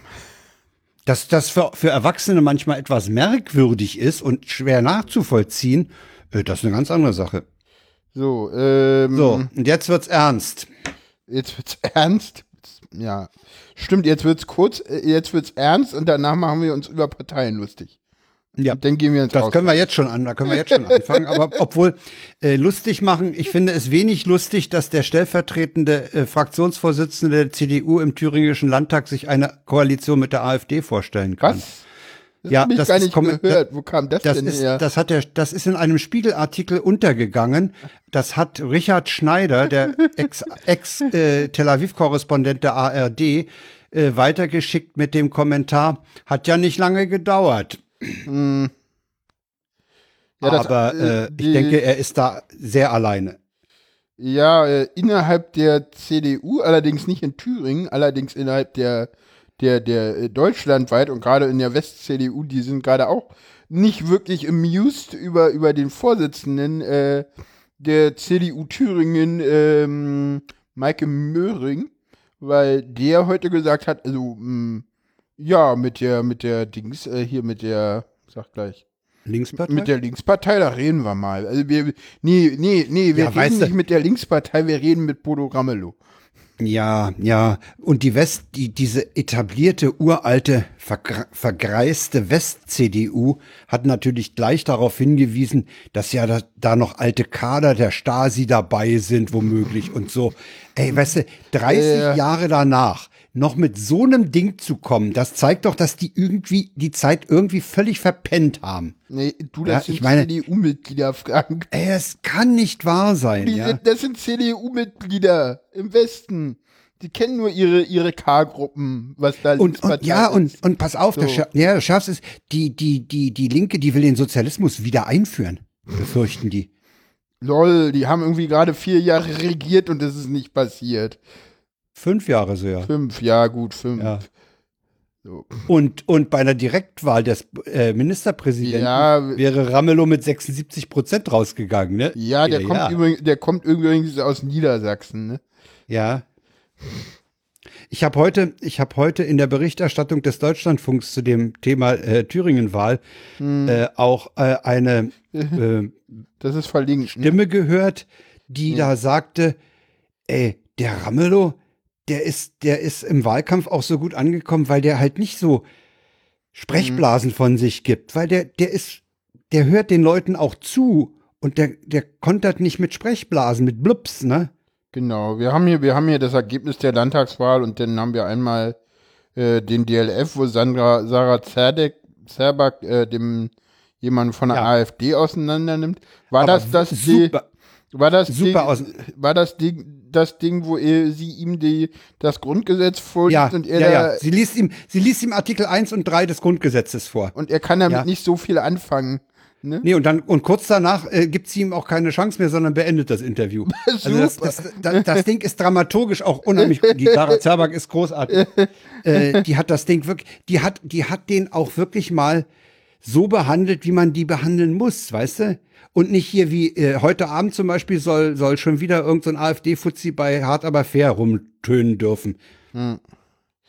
Dass das für, für Erwachsene manchmal etwas merkwürdig ist und schwer nachzuvollziehen, äh, das ist eine ganz andere Sache. So, ähm, So, und jetzt wird's ernst. jetzt wird's ernst. Ja. Stimmt, jetzt wird's kurz, äh, jetzt wird's ernst und danach machen wir uns über Parteien lustig. Ja, Und dann gehen wir ins das Aus. können wir jetzt schon an, da können wir jetzt schon anfangen. Aber obwohl äh, lustig machen, ich finde es wenig lustig, dass der stellvertretende äh, Fraktionsvorsitzende der CDU im thüringischen Landtag sich eine Koalition mit der AfD vorstellen kann. Was? Das Ja, das gar ist nicht kommen- gehört. Wo kam das, Das denn ist, her? das hat der, das ist in einem Spiegelartikel untergegangen. Das hat Richard Schneider, der Ex, Ex äh, Tel Aviv Korrespondent der ARD, äh, weitergeschickt mit dem Kommentar: Hat ja nicht lange gedauert. Ja, das, Aber äh, äh, die- ich denke, er ist da sehr alleine. Ja, äh, innerhalb der CDU, allerdings nicht in Thüringen, allerdings innerhalb der, der, der äh, deutschlandweit und gerade in der West-CDU, die sind gerade auch nicht wirklich amused über, über den Vorsitzenden äh, der CDU Thüringen, ähm, Maike Möhring, weil der heute gesagt hat, also, mh, ja, mit der, mit der Dings, äh, hier mit der, sag gleich, Linkspartei? mit der Linkspartei, da reden wir mal. Also wir, nee, nee, nee, wir Ja, reden weißt du- nicht mit der Linkspartei, wir reden mit Bodo Ramelow. Ja, ja. Und die West, die, diese etablierte, uralte, vergre- vergreiste West-CDU hat natürlich gleich darauf hingewiesen, dass ja da, da noch alte Kader der Stasi dabei sind, womöglich und so. Ey, weißt du, 30 Äh. Jahre danach noch mit so einem Ding zu kommen, das zeigt doch, dass die irgendwie die Zeit irgendwie völlig verpennt haben. Nee, du, Ja, das ich sind meine- CDU-Mitglieder, Frank. Ey, es kann nicht wahr sein, Die ja. das sind CDU-Mitglieder im Westen. Die kennen nur ihre, ihre K-Gruppen, was da Und, und ja, und, ist. und pass auf, das, So. Scher- ja, das Schärfste ist, die, die, die, die Linke, die will den Sozialismus wieder einführen, befürchten die. Lol, die haben irgendwie gerade vier Jahre regiert und das ist nicht passiert. Fünf Jahre so, ja. Fünf, ja gut, fünf. Ja. So. Und, und bei einer Direktwahl des äh, Ministerpräsidenten Ja. wäre Ramelow mit 76 Prozent rausgegangen, ne? Ja, der, ja, kommt ja. Übrigens, der kommt übrigens aus Niedersachsen, ne? Ja. Ich habe heute, ich habe heute in der Berichterstattung des Deutschlandfunks zu dem Thema äh, Thüringen-Wahl Hm. äh, auch äh, eine äh, Das ist verlinkt. Ne? Stimme gehört, die da sagte, ey, der Ramelow, der ist, der ist im Wahlkampf auch so gut angekommen, weil der halt nicht so Sprechblasen von sich gibt, weil der, der ist, der hört den Leuten auch zu und der, der kontert nicht mit Sprechblasen, mit Blups, ne? Genau, wir haben hier, wir haben hier das Ergebnis der Landtagswahl und dann haben wir einmal äh, den DLF, wo Sandra Sarah Zerdek, Zerbak äh, dem jemanden von der Ja. AfD auseinander nimmt. War Aber das das die, super, war das super aus- war das Ding das Ding, wo er, sie ihm die das Grundgesetz vorliest ja, und er ja, da, ja. Sie liest ihm, sie liest ihm Artikel 1 und 3 des Grundgesetzes vor. und er kann damit Ja. nicht so viel anfangen. Ne? Nee, und dann, und kurz danach äh, gibt sie ihm auch keine Chance mehr, sondern beendet das Interview. Also das, das, das, das Ding ist dramaturgisch auch unheimlich. Die Sarah Zerbak ist großartig. äh, die hat das Ding wirklich, die hat, die hat den auch wirklich mal so behandelt, wie man die behandeln muss, weißt du? Und nicht hier wie äh, heute Abend zum Beispiel soll, soll schon wieder irgendein so AfD-Fuzzi bei Hart aber fair rumtönen dürfen.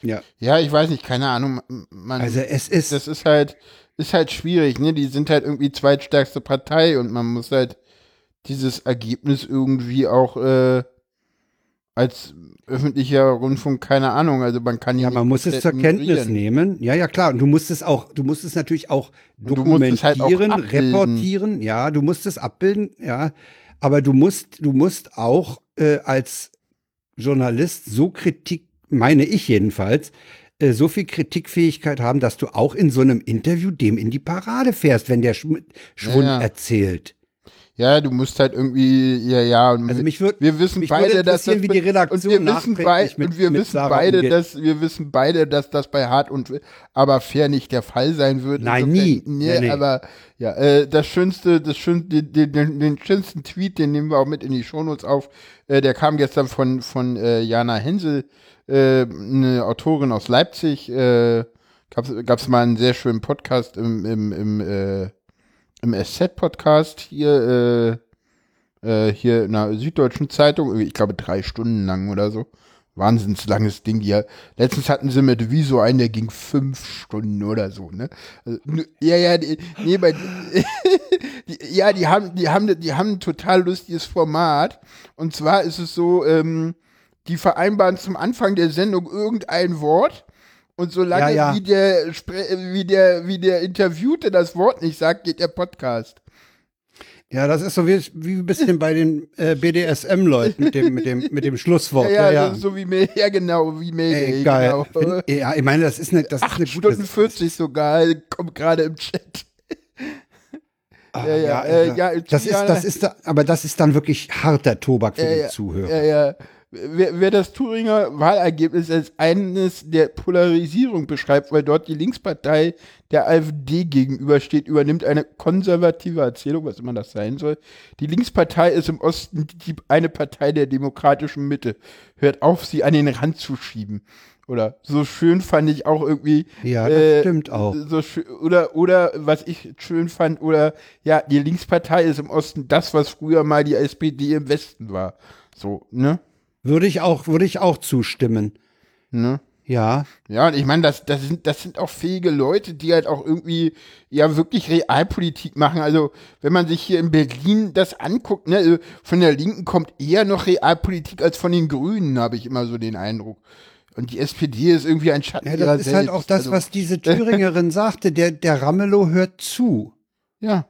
Ja, Ja, ich weiß nicht, keine Ahnung. Man, also es ist. das ist halt, ist halt schwierig, ne? Die sind halt irgendwie zweitstärkste Partei und man muss halt dieses Ergebnis irgendwie auch äh, als öffentlicher Rundfunk, keine Ahnung, also man kann Ja, man muss es zur Kenntnis nehmen. Ja, ja, klar. Und du musst es auch, du musst es natürlich auch es halt auch dokumentieren, reportieren. Ja, du musst es abbilden. Ja, aber du musst, du musst auch äh, als Journalist so Kritik, meine ich jedenfalls, äh, so viel Kritikfähigkeit haben, dass du auch in so einem Interview dem in die Parade fährst, wenn der Schw Schwund Ja, ja. erzählt. Ja, du musst halt irgendwie, ja, ja. Und Also mich würd- wir wissen mich beide, dass das wie die Redaktion und wir wissen, bei, mit- und wir wissen Sarah beide, umgeht. dass wir wissen beide, dass das bei hart und aber fair nicht der Fall sein wird. Nein, nie. Nee, Nee, nee. aber ja, äh, das schönste, das schönste, den, den, den schönsten Tweet, den nehmen wir auch mit in die Shownotes auf. Äh, der kam gestern von von äh, Jana Hensel, äh, eine Autorin aus Leipzig. Äh, gab's gab's mal einen sehr schönen Podcast im im im äh, im SZ-Podcast hier, äh, äh, hier in einer Süddeutschen Zeitung, ich glaube drei Stunden lang oder so. Wahnsinns langes Ding hier. Letztens hatten sie mit Wieso einen, der ging fünf Stunden oder so, ne? Also, ja, ja, nee, bei, die, ja, die haben, die haben, die haben ein total lustiges Format. Und zwar ist es so, ähm, die vereinbaren zum Anfang der Sendung irgendein Wort. Und solange Ja, ja. Wie, der, wie, der, wie der Interviewte das Wort nicht sagt, geht der Podcast. Ja, das ist so wie, wie ein bisschen bei den äh, BDSM-Leuten mit dem, mit, dem, mit dem Schlusswort. Ja, ja, ja, ist so wie May, ja genau, wie Mayday, Ey, geil. genau. Ja, ich meine, das ist eine, das ist Acht eine Stunden gute 40 sogar, kommt gerade im Chat. Ah, ja, ja, also, äh, ja, das ist, das ist, aber das ist dann wirklich harter Tobak für Ja, die ja, Zuhörer. Ja, ja. Wer, wer das Thüringer Wahlergebnis als eines der Polarisierung beschreibt, weil dort die Linkspartei der AfD gegenübersteht, übernimmt eine konservative Erzählung, was immer das sein soll. Die Linkspartei ist im Osten die, eine Partei der demokratischen Mitte. Hört auf, sie an den Rand zu schieben. Oder so schön fand ich auch irgendwie. Ja, das äh, stimmt auch. So oder, oder was ich schön fand, oder ja, die Linkspartei ist im Osten das, was früher mal die SPD im Westen war. So, ne? Würde ich auch, würde ich auch zustimmen. Ne? Ja, Ja, und ich meine, das, das, sind, das sind auch fähige Leute, die halt auch irgendwie ja wirklich Realpolitik machen. Also, wenn man sich hier in Berlin das anguckt, ne, also von der Linken kommt eher noch Realpolitik als von den Grünen, habe ich immer so den Eindruck. Und die SPD ist irgendwie ein Schatten ja das ist halt selbst. auch das, also, was diese Thüringerin sagte. Der, der Ramelow hört zu. Ja,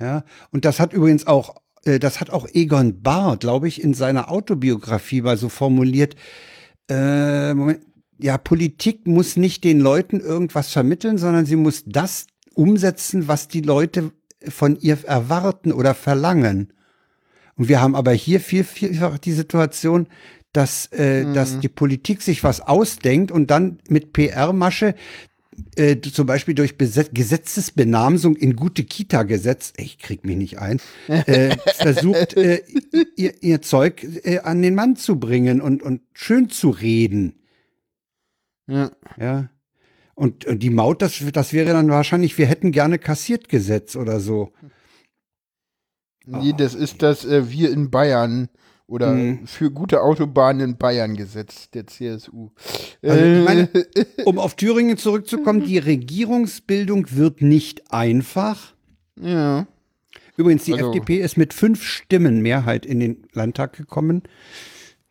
Ja, und das hat übrigens auch, äh, das hat auch Egon Bahr, glaube ich, in seiner Autobiografie mal so formuliert. Äh, Moment, ja, Politik muss nicht den Leuten irgendwas vermitteln, sondern sie muss das umsetzen, was die Leute von ihr erwarten oder verlangen. Und wir haben aber hier viel, vielfach die Situation, dass, äh, dass die Politik sich was ausdenkt und dann mit PR-Masche äh, zum Beispiel durch Beset Gesetzesbenamsung in gute Kita-Gesetz, ich krieg mich nicht ein, äh, versucht, äh, ihr, ihr Zeug äh, an den Mann zu bringen und, und schön zu reden. ja. Ja. Und, und die Maut, das, das wäre dann wahrscheinlich, wir hätten gerne kassiert Gesetz oder so. Nee, das ist das äh, Wir in Bayern oder Mhm. für gute Autobahnen in Bayern Gesetz der CSU. Also ich meine, Äh, um auf Thüringen zurückzukommen, die Regierungsbildung wird nicht einfach. ja. Übrigens, die Also- FDP ist mit fünf Stimmen Mehrheit in den Landtag gekommen.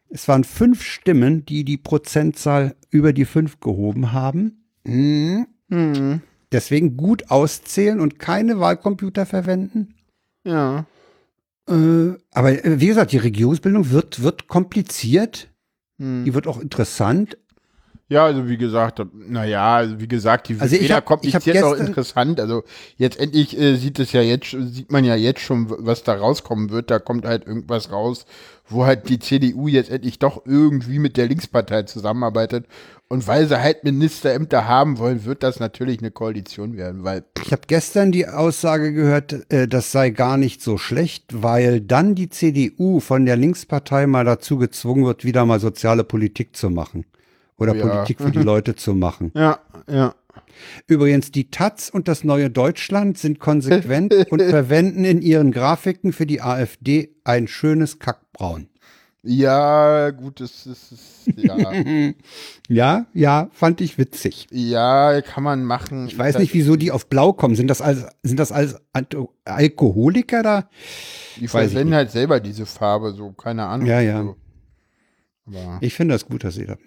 Es waren fünf Stimmen, die die Prozentzahl über die fünf gehoben haben. Mhm. Hm. Deswegen gut auszählen und keine Wahlcomputer verwenden. Ja. Äh, aber äh, wie gesagt, die Regierungsbildung wird, wird kompliziert. Hm. Die wird auch interessant. Ja, also wie gesagt, naja, also wie gesagt, die Also ich hab kompliziert noch gestern- interessant. Also jetzt endlich äh, sieht es ja jetzt, sieht man ja jetzt schon, was da rauskommen wird. Da kommt halt irgendwas raus, wo halt die CDU jetzt endlich doch irgendwie mit der Linkspartei zusammenarbeitet. Und weil sie halt Ministerämter haben wollen, wird das natürlich eine Koalition werden, weil Ich habe gestern die Aussage gehört, äh, das sei gar nicht so schlecht, weil dann die CDU von der Linkspartei mal dazu gezwungen wird, wieder mal soziale Politik zu machen. Oder Ja. Politik für die Leute zu machen. ja, ja. Übrigens, die Taz und das neue Deutschland sind konsequent und verwenden in ihren Grafiken für die AfD ein schönes Kackbraun. Ja, gut, das ist, ja, Ja, ja, fand ich witzig. ja, kann man machen. Ich weiß nicht, wieso die auf Blau kommen. Sind das alles, sind das alles Alkoholiker da? Die verwenden nicht. halt selber diese Farbe, so, keine Ahnung. Ja, ja. So. Aber, Ich finde das gut, dass sie da.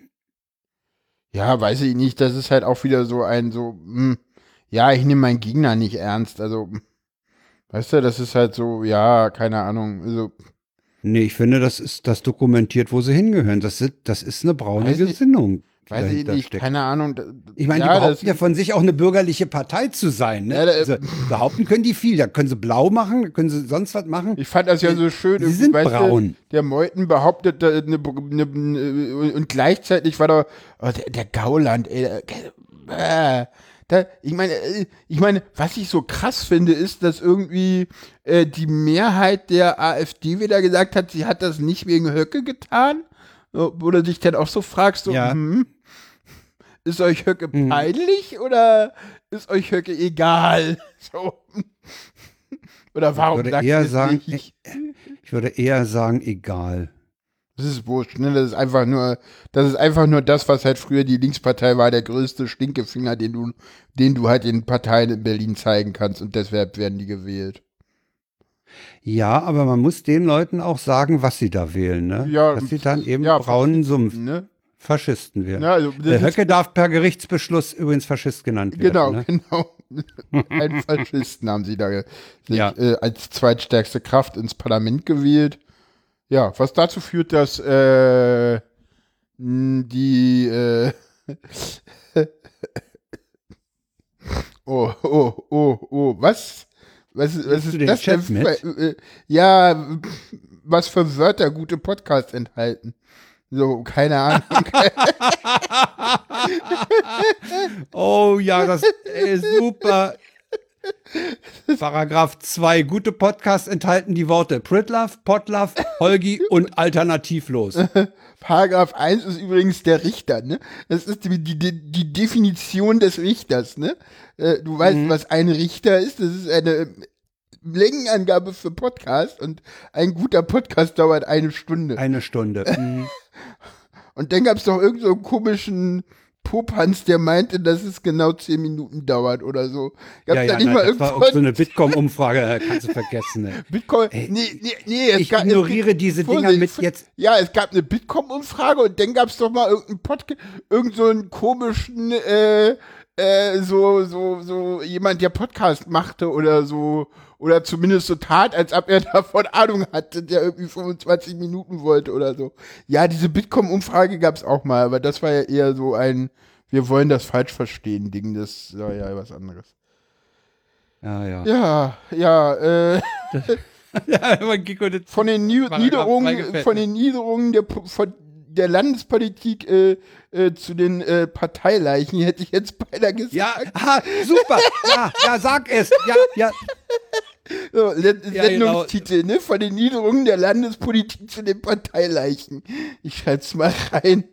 Ja, weiß ich nicht, das ist halt auch wieder so ein, so, hm, ja, ich nehme meinen Gegner nicht ernst, also, hm, weißt du, das ist halt so, ja, keine Ahnung, also, Nee, ich finde, das ist das dokumentiert, wo sie hingehören. Das, sind, das ist eine braune ich- Gesinnung. die weiß ich nicht, steckt. keine Ahnung. Ich meine, ja, die behaupten ja von sich auch eine bürgerliche Partei zu sein. Ne? Ja, da- also, behaupten können die viel. Da können sie blau machen, da können sie sonst was machen. Ich fand das ja so schön. Sie sind braun. Du, der Meuthen behauptet, eine, eine, eine, und gleichzeitig war da oh, der, der Gauland, ey, äh, da, ich meine, äh, ich meine, was ich so krass finde, ist, dass irgendwie äh, die Mehrheit der AfD wieder gesagt hat, sie hat das nicht wegen Höcke getan. So, Oder dich dann auch so fragst, so, Ja. hm, ist euch Höcke peinlich oder ist euch Höcke egal? So. Oder warum würde sagt eher sagen, nicht? Ich würde eher sagen, egal. Das ist wurscht, ne? Das ist einfach nur, das ist einfach nur das, was halt früher die Linkspartei war, der größte Stinkefinger, den du, den du halt den Parteien in Berlin zeigen kannst und deshalb werden die gewählt. Ja, aber man muss den Leuten auch sagen, was sie da wählen. Ne? Ja, Dass sie dann eben ja, braunen Sumpf Ne? Faschisten werden. Ja, also, Der Höcke darf per Gerichtsbeschluss übrigens Faschist genannt Genau, werden. Ne? genau. Ein Faschisten haben sie da sich, Ja. äh, als zweitstärkste Kraft ins Parlament gewählt. Ja, was dazu führt, dass äh, die äh, Oh, oh, oh, oh, was? Was, ist- was du ist das denn? Chat mit? Für, äh, ja, was für Wörter gute Podcasts enthalten. So, keine Ahnung. Oh ja, das ist super. Paragraph 2. Gute Podcasts enthalten die Worte Pritlove, Potlove, Holgi und alternativlos. Paragraph 1 ist übrigens der Richter, ne? Das ist die, die, die Definition des Richters, ne? Äh, Du weißt, Mhm. was ein Richter ist. Das ist eine Längenangabe für Podcast und ein guter Podcast dauert eine Stunde. Eine Stunde. Mhm. Und dann gab es doch irgendeinen so komischen Popanz, der meinte, dass es genau zehn Minuten dauert oder so. Gab's Ja, ja, nicht nein, mal das war auch so eine Bitkom-Umfrage, kannst du vergessen. Ey. Bitcoin? Ey, nee, nee, nee. Es ich gab, ignoriere es, diese Vorsicht, Dinger mit jetzt- Ja, es gab eine Bitkom-Umfrage und dann gab es doch mal irgendeinen Podcast, irgend so komischen, äh, äh, so, so, so jemand, der Podcast machte oder so, oder zumindest so tat, als ob er davon Ahnung hatte, der irgendwie 25 Minuten wollte oder so. Ja, diese Bitkom-Umfrage gab es auch mal, aber das war ja eher so ein, wir wollen das falsch verstehen Ding, das war ja was anderes. Ja, ja. Ja, ja, äh. ja von den zwei Niederungen, von mir. den Niederungen der, von der Landespolitik äh, äh, zu den äh, Parteileichen hätte ich jetzt beinahe gesagt. ja, ha, super. Ja, ja, sag es. Ja, ja. So, Se Ja, Sendungstitel, ne? Von den Niederungen der Landespolitik zu den Parteileichen. Ich schreib's mal rein.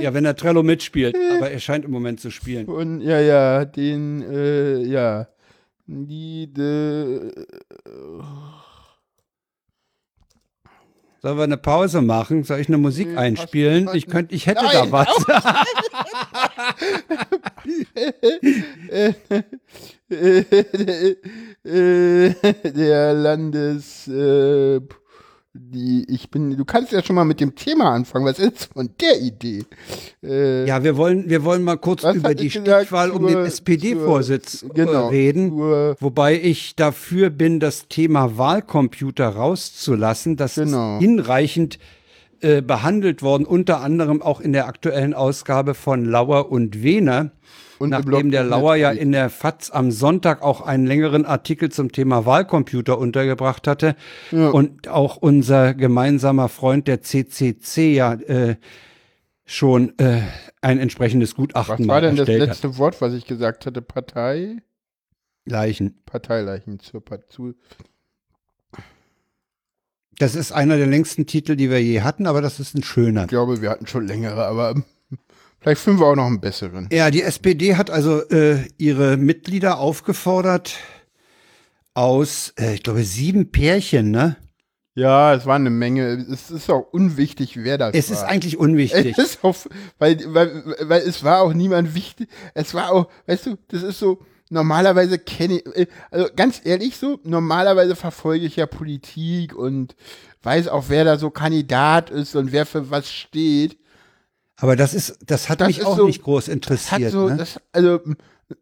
Ja, wenn der Trello mitspielt, aber er scheint im Moment zu spielen. Und ja, ja, den, äh, ja. Niede. Sollen wir eine Pause machen? Soll ich eine Musik Nee, einspielen? passt- Ich könnte, ich hätte Nein, da was. der Landes, äh, die, ich bin, du kannst ja schon mal mit dem Thema anfangen. Was ist von der Idee? Äh, Ja, wir wollen, wir wollen mal kurz über die? Stichwahl um den SPD-Vorsitz genau, reden. zur- Wobei ich dafür bin, das Thema Wahlcomputer rauszulassen. Das Genau. ist hinreichend äh, behandelt worden, unter anderem auch in der aktuellen Ausgabe von Lauer und Wehner. Und Nachdem der Lauer ja in der FAZ am Sonntag auch einen längeren Artikel zum Thema Wahlcomputer untergebracht hatte und auch unser gemeinsamer Freund der CCC ja äh, schon äh, ein entsprechendes was Gutachten war denn das erstellt hat. letzte Wort, was ich gesagt hatte? Partei? Leichen. Parteileichen zur Part- zu. Das ist einer der längsten Titel, die wir je hatten, aber das ist ein schöner. Ich glaube, wir hatten schon längere, aber vielleicht finden wir auch noch einen besseren. Ja, die SPD hat also äh, ihre Mitglieder aufgefordert, aus, äh, ich glaube, sieben Pärchen, ne? Ja, es war eine Menge. Es ist auch unwichtig, wer das Es war. ist eigentlich unwichtig. Es ist auch, weil, weil, weil es war auch niemand wichtig. Es war auch, weißt du, das ist so, normalerweise kenne ich, äh, also ganz ehrlich so, normalerweise verfolge ich ja Politik und weiß auch, wer da so Kandidat ist und wer für was steht. Aber das ist, das hat Das mich auch so- nicht groß interessiert. so, ne? das, also,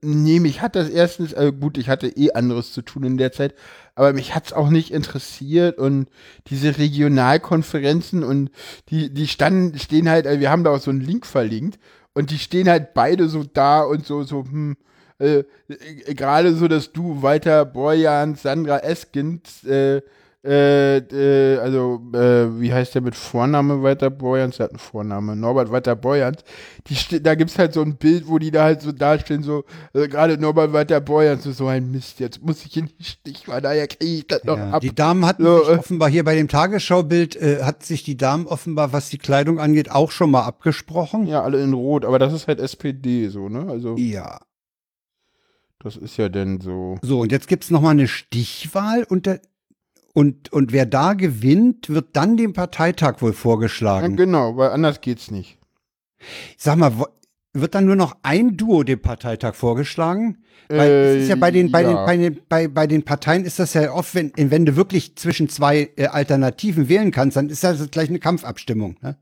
nee, mich hat das erstens, also gut, ich hatte eh anderes zu tun in der Zeit, aber mich hat's auch nicht interessiert und diese Regionalkonferenzen und die, die standen, stehen halt, also wir haben da auch so einen Link verlinkt und die stehen halt beide so da und so, so, hm, äh, äh, gerade so, dass du, Walter Borjans, Sandra Eskens, äh, äh, äh, also, äh, wie heißt der mit Vorname Walter Borjans? Der hat einen Vorname, Norbert Walter Borjans. Die da gibt's halt so ein Bild, wo die da halt so dastehen, so, äh, gerade Norbert Walter Borjans, so, so ein Mist, jetzt muss ich in die Stichwahl, daher kriege ich das noch Ja, ab. die Damen hatten So, sich äh, offenbar hier bei dem Tagesschaubild, äh, hat sich die Damen offenbar, was die Kleidung angeht, auch schon mal abgesprochen. ja, alle in Rot, aber das ist halt SPD so, ne? Also, Ja. das ist ja denn so. So, und jetzt gibt's noch mal eine Stichwahl und, der, und, und wer da gewinnt, wird dann dem Parteitag wohl Ja, vorgeschlagen. genau, weil anders geht's nicht. Sag mal, wird dann nur noch ein Duo dem Parteitag vorgeschlagen? Weil Äh, es ist ja bei den, bei, ja. den, bei, den, bei, bei den Parteien ist das ja oft, wenn, wenn du wirklich zwischen zwei äh, Alternativen wählen kannst, dann ist das gleich eine Kampfabstimmung. Ne?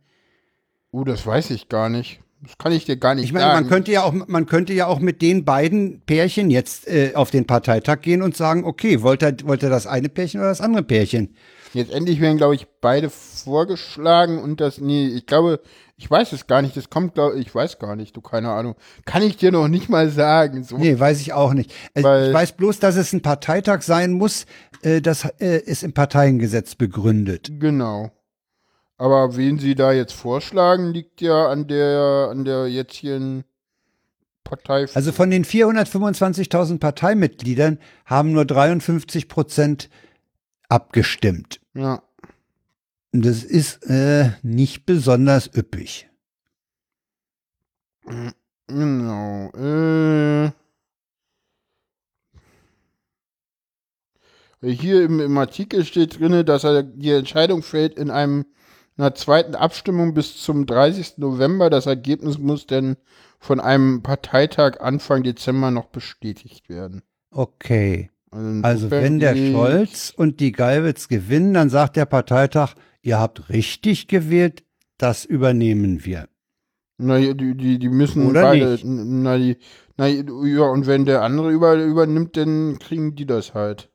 Oh, das weiß ich gar nicht. Das kann ich dir gar nicht Ich meine, sagen. man könnte ja auch, man könnte ja auch mit den beiden Pärchen jetzt äh, auf den Parteitag gehen und sagen, okay, wollt ihr, wollt ihr das eine Pärchen oder das andere Pärchen? Jetzt endlich werden, glaube ich, beide vorgeschlagen und das, nee, ich glaube, ich weiß es gar nicht, das kommt, glaube ich, weiß gar nicht, du, keine Ahnung. Kann ich dir noch nicht mal sagen. So. Nee, weiß ich auch nicht. Also Weil- ich weiß bloß, dass es ein Parteitag sein muss, äh, das äh, ist im Parteiengesetz begründet. Genau. Aber wen sie da jetzt vorschlagen, liegt ja an der, an der jetzigen Partei. Also von den 425.000 Parteimitgliedern haben nur 53 Prozent abgestimmt. ja. Das ist äh, nicht besonders üppig. Genau. Äh, hier im, im Artikel steht drin, dass er die Entscheidung fällt in einem einer zweiten Abstimmung bis zum 30. November. Das Ergebnis muss dann von einem Parteitag Anfang Dezember noch bestätigt werden. Okay. Also insofern wenn der Scholz und die Geiwitz gewinnen, dann sagt der Parteitag, ihr habt richtig gewählt, das übernehmen wir. Na, die, die, die müssen Oder beide. nicht? Na, die, na, ja, und wenn der andere über, übernimmt, dann kriegen die das halt.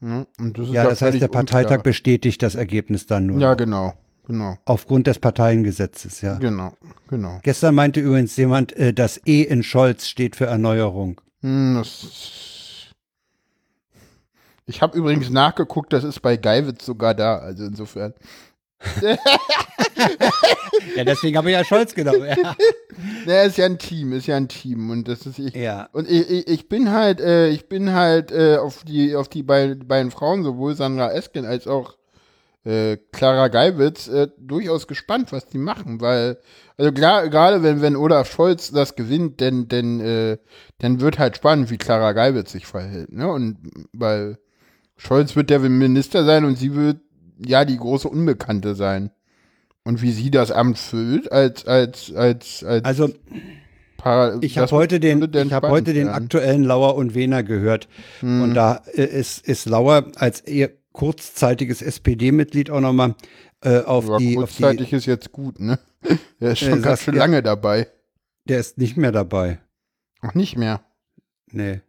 Ja, und das Ja, das heißt, der Parteitag unklar. bestätigt das Ergebnis dann nur. Ja, genau. Genau. Aufgrund des Parteiengesetzes, ja. Genau. Genau. Gestern meinte übrigens jemand, äh, das E in Scholz steht für Erneuerung. Hm, das ich habe übrigens nachgeguckt, das ist bei Geiwitz sogar da. Also insofern. Ja, deswegen habe ich ja Scholz genommen. Ja. Na, ist ja ein Team, ist ja ein Team. Und das ist ich. ja. Und ich, ich, ich bin halt, äh, ich bin halt äh, auf die, auf die beiden, beiden Frauen, sowohl Sandra Esken als auch äh, Clara Geiwitz, äh, durchaus gespannt, was die machen, weil, also klar, gerade wenn, wenn Olaf Scholz das gewinnt, denn, denn, äh, dann wird halt spannend, wie Clara Geiwitz sich verhält, ne? Und weil Scholz wird der Minister sein und sie wird ja die große Unbekannte sein. Und wie sie das Amt füllt, als, als, als, als Also Para ich habe heute den, ich habe spannend heute den aktuellen Lauer und Wehner gehört. Hm. Und da äh, ist, ist Lauer als ehe, kurzzeitiges SPD-Mitglied auch nochmal äh, auf, Aber die, auf die. kurzzeitig ist jetzt gut, ne? Der ist schon Äh, ganz schön lange dabei. Der ist nicht mehr dabei. Ach, nicht mehr. Nee.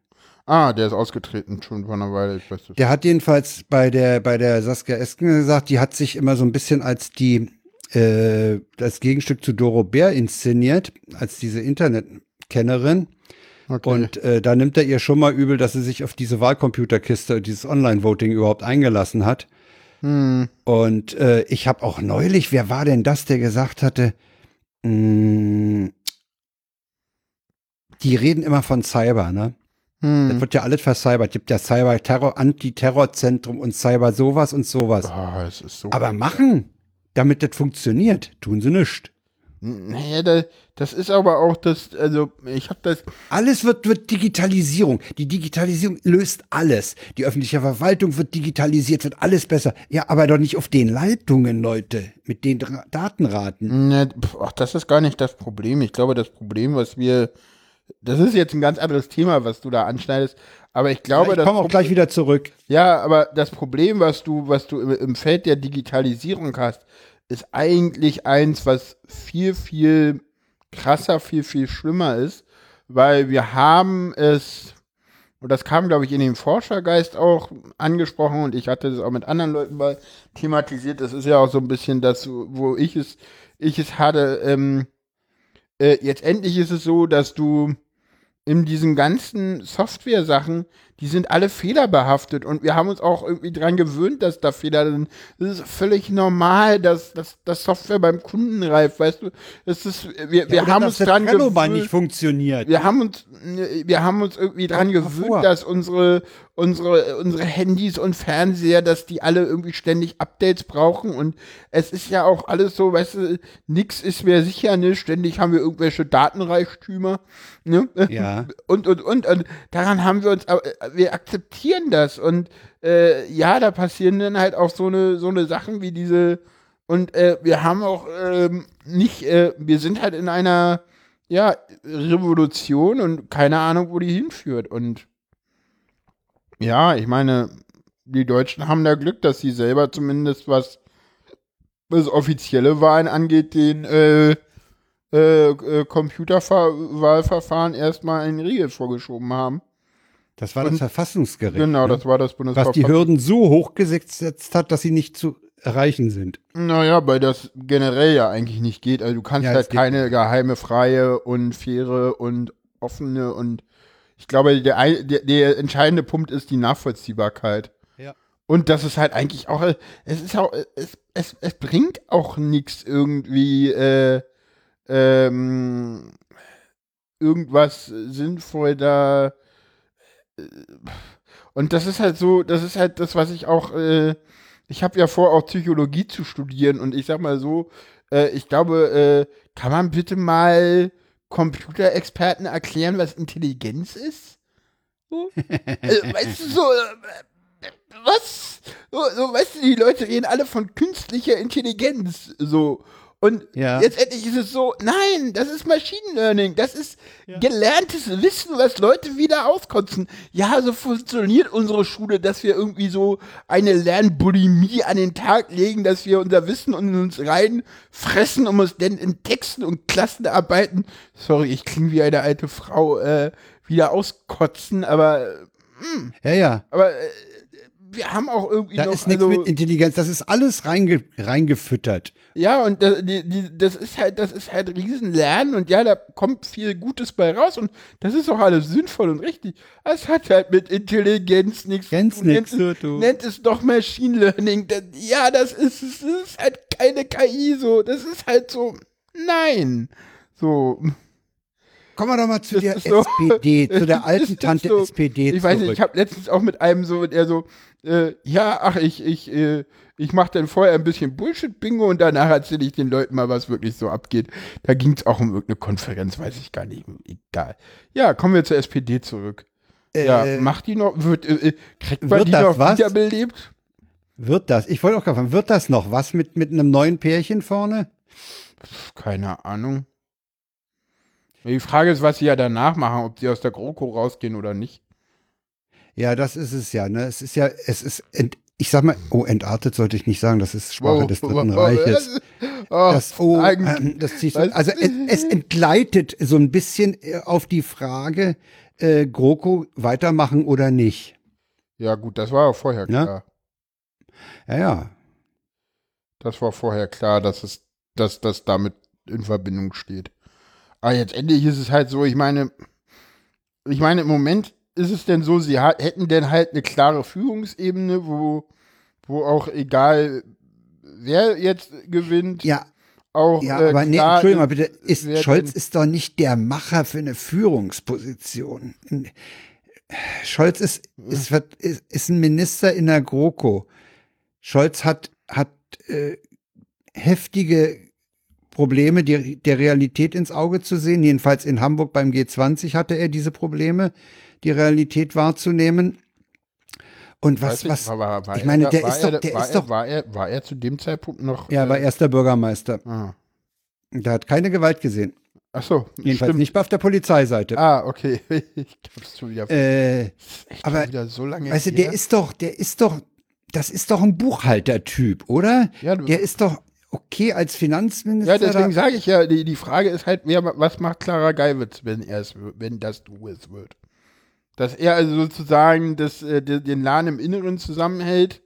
Ah, der ist ausgetreten schon vor einer Weile. Ich weiß das. Der hat jedenfalls bei der, bei der Saskia Esken gesagt, die hat sich immer so ein bisschen als die, äh, das Gegenstück zu Doro Bär inszeniert, als diese Internetkennerin. Okay. Und äh, da nimmt er ihr schon mal übel, dass sie sich auf diese Wahlcomputerkiste, dieses Online-Voting überhaupt eingelassen hat. hm. Und äh, ich habe auch neulich, wer war denn das, der gesagt hatte, mh, die reden immer von Cyber, ne? Das Hm. wird ja alles vercybert. Gibt ja Cyber-Terror, Antiterrorzentrum und Cyber sowas und sowas. Ah, es ist so. Aber machen, damit das funktioniert, tun sie nichts. Naja, da, das ist aber auch das, also ich habe das, Alles wird, wird Digitalisierung. Die Digitalisierung löst alles. Die öffentliche Verwaltung wird digitalisiert, wird alles besser. Ja, aber doch nicht auf den Leitungen, Leute, mit den Datenraten. ne, ach, das ist gar nicht das Problem. Ich glaube, das Problem, was wir, das ist jetzt ein ganz anderes Thema, was du da anschneidest, aber ich glaube, Ja, ich das komme auch Problem- gleich wieder zurück. Ja, aber das Problem, was du, was du im, im Feld der Digitalisierung hast, ist eigentlich eins, was viel, viel krasser, viel, viel schlimmer ist, weil wir haben es, und das kam, glaube ich, in dem Forschergeist auch angesprochen und ich hatte das auch mit anderen Leuten mal thematisiert. Das ist ja auch so ein bisschen das, wo ich es, ich es hatte, ähm, äh, jetzt endlich ist es so, dass du in diesen ganzen Software-Sachen, die sind alle fehlerbehaftet und wir haben uns auch irgendwie dran gewöhnt, dass da Fehler sind. Es ist völlig normal, dass, dass, dass Software beim Kunden reift, weißt du? Es ist, wir, wir Ja, haben uns das dran mal nicht gewöhnt. funktioniert. Wir haben uns, wir haben uns irgendwie dran gewöhnt, vor. dass unsere, unsere, unsere Handys und Fernseher, dass die alle irgendwie ständig Updates brauchen und es ist ja auch alles so, weißt du, nix ist mehr sicher, ne? Ständig haben wir irgendwelche Datenreichtümer, ne? Ja. Und, und, und, und daran haben wir uns, wir akzeptieren das und äh, ja, da passieren dann halt auch so eine, so eine Sachen wie diese und äh, wir haben auch ähm, nicht, äh, wir sind halt in einer, ja, Revolution und keine Ahnung, wo die hinführt. Und ja, ich meine, die Deutschen haben da Glück, dass sie selber zumindest was was offizielle Wahlen angeht, den äh, äh, Computerwahlverfahren erstmal in den Riegel vorgeschoben haben. Das war das Und- Verfassungsgericht. Genau, ne? das war das was die Bundesverfassungsgericht. Hürden so hochgesetzt hat, dass sie nicht zu erreichen sind. Naja, weil das generell ja eigentlich nicht geht. Also du kannst Ja, halt keine geheime, freie und faire und offene und ich glaube, der, der, der entscheidende Punkt ist die Nachvollziehbarkeit. Ja. Und das ist halt eigentlich auch, es ist auch, es, es, es bringt auch nichts irgendwie, äh, ähm, irgendwas sinnvoll da. Äh, Und das ist halt so, das ist halt das, was ich auch, äh, ich habe ja vor, auch Psychologie zu studieren und ich sag mal so, äh, ich glaube, äh, kann man bitte mal Computerexperten erklären, was Intelligenz ist? So? äh, weißt du, so, äh, was? So, so, weißt du, die Leute reden alle von künstlicher Intelligenz, so. Und Ja. letztendlich ist es so, nein, das ist Machine Learning, das ist gelerntes Wissen, was Leute wieder auskotzen. Ja, so funktioniert unsere Schule, dass wir irgendwie so eine Lernbulimie an den Tag legen, dass wir unser Wissen in uns reinfressen, um es dann in Texten und Klassenarbeiten, sorry, ich klinge wie eine alte Frau, äh, wieder auskotzen, aber, Ja, ja. aber äh, wir haben auch irgendwie Da noch, ist nichts also, mit Intelligenz. Das ist alles reinge reingefüttert. Ja, und das, die, die, das ist halt, das ist halt Riesenlernen und ja, da kommt viel Gutes bei raus und das ist auch alles sinnvoll und richtig. Es hat halt mit Intelligenz nichts zu tun. nennt es doch Machine Learning. Das, ja, das ist, es ist halt keine KI so. Das ist halt so, nein. So. Kommen wir doch mal zu Das der so- SPD, zu der alten Tante so- SPD Ich weiß zurück. nicht, ich habe letztens auch mit einem so, der so, äh, ja, ach, ich, ich, äh, ich mache dann vorher ein bisschen Bullshit-Bingo und danach erzähle ich den Leuten mal, was wirklich so abgeht. Da ging es auch um irgendeine Konferenz, weiß ich gar nicht. Egal. Ja, kommen wir zur SPD zurück. ja, Äh, macht die noch, wird, äh, äh, kriegt man wird die noch was? wiederbelebt? Wird das? Ich wollte auch gerade fragen, wird das noch was mit, mit einem neuen Pärchen vorne? Keine Ahnung. Die Frage ist, was sie ja danach machen, ob sie aus der GroKo rausgehen oder nicht. Ja, das ist es ja. Ne? Es ist ja, es ist ent, ich sag mal, oh, entartet sollte ich nicht sagen, das ist Sprache Wow, des wow, Dritten wow, Reiches. Oh, Das, oh, eigentlich- ähm, das Was? also es, es entgleitet so ein bisschen äh, auf die Frage, äh, GroKo weitermachen oder nicht. ja, gut, das war ja vorher Ja. klar. Ja, ja. Das war vorher klar, dass es, dass das damit in Verbindung steht. Aber jetzt endlich ist es halt so, ich meine, ich meine, im Moment ist es denn so, sie hätten denn halt eine klare Führungsebene, wo, wo auch egal, wer jetzt gewinnt, Ja, auch ja, äh, aber nee, Entschuldigung mal bitte, ist, Scholz ist doch nicht der Macher für eine Führungsposition. Scholz ist, ist, ist, ist ein Minister in der GroKo. Scholz hat, hat äh, heftige Probleme, die, der Realität ins Auge zu sehen. Jedenfalls in Hamburg beim G20 hatte er diese Probleme, die Realität wahrzunehmen. Und was, Weiß ich, was, war- war- ich er meine, da- der ist er doch, da- der ist er, doch, war er, war er zu dem Zeitpunkt noch, ja, war äh, erster Bürgermeister. ah. Der hat keine Gewalt gesehen. Ach so, Jedenfalls stimmt. nicht auf der Polizeiseite. Ah, okay. Ich hab's schon wieder, Äh, aber, wieder so lange weißt du, der ist doch, der ist doch, das ist doch ein Buchhaltertyp, oder? Ja, du- der ist doch okay als Finanzminister. Ja, deswegen sage ich ja, die, die Frage ist halt, wer, was macht Clara Geiwitz, wenn er es, wenn das du es wird? Dass er also sozusagen das, äh, de- den Laden im Inneren zusammenhält,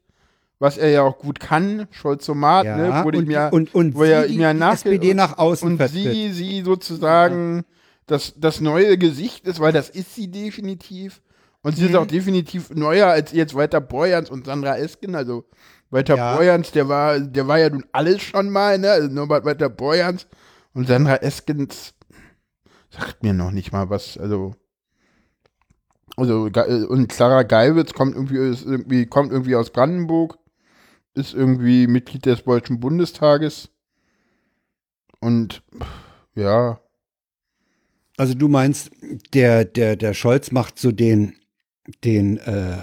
was er ja auch gut kann, Scholz-Somat, ja, ne, wurde und, ihm ja, und, und wo er ihm ja nachge- SPD nach außen und vertritt. sie, sie sozusagen das, das neue Gesicht ist, weil das ist sie definitiv. Und sie Mhm. ist auch definitiv neuer als jetzt Walter Borjans und Sandra Esken. Also Walter Ja. Borjans, der war, der war ja nun alles schon mal, ne? Also Norbert Walter Borjans und Sandra Eskens sagt mir noch nicht mal was. Also also und Clara Geiwitz kommt irgendwie, irgendwie kommt irgendwie aus Brandenburg, ist irgendwie Mitglied des Deutschen Bundestages und ja, Also du meinst, der, der, der Scholz macht so den, den, äh,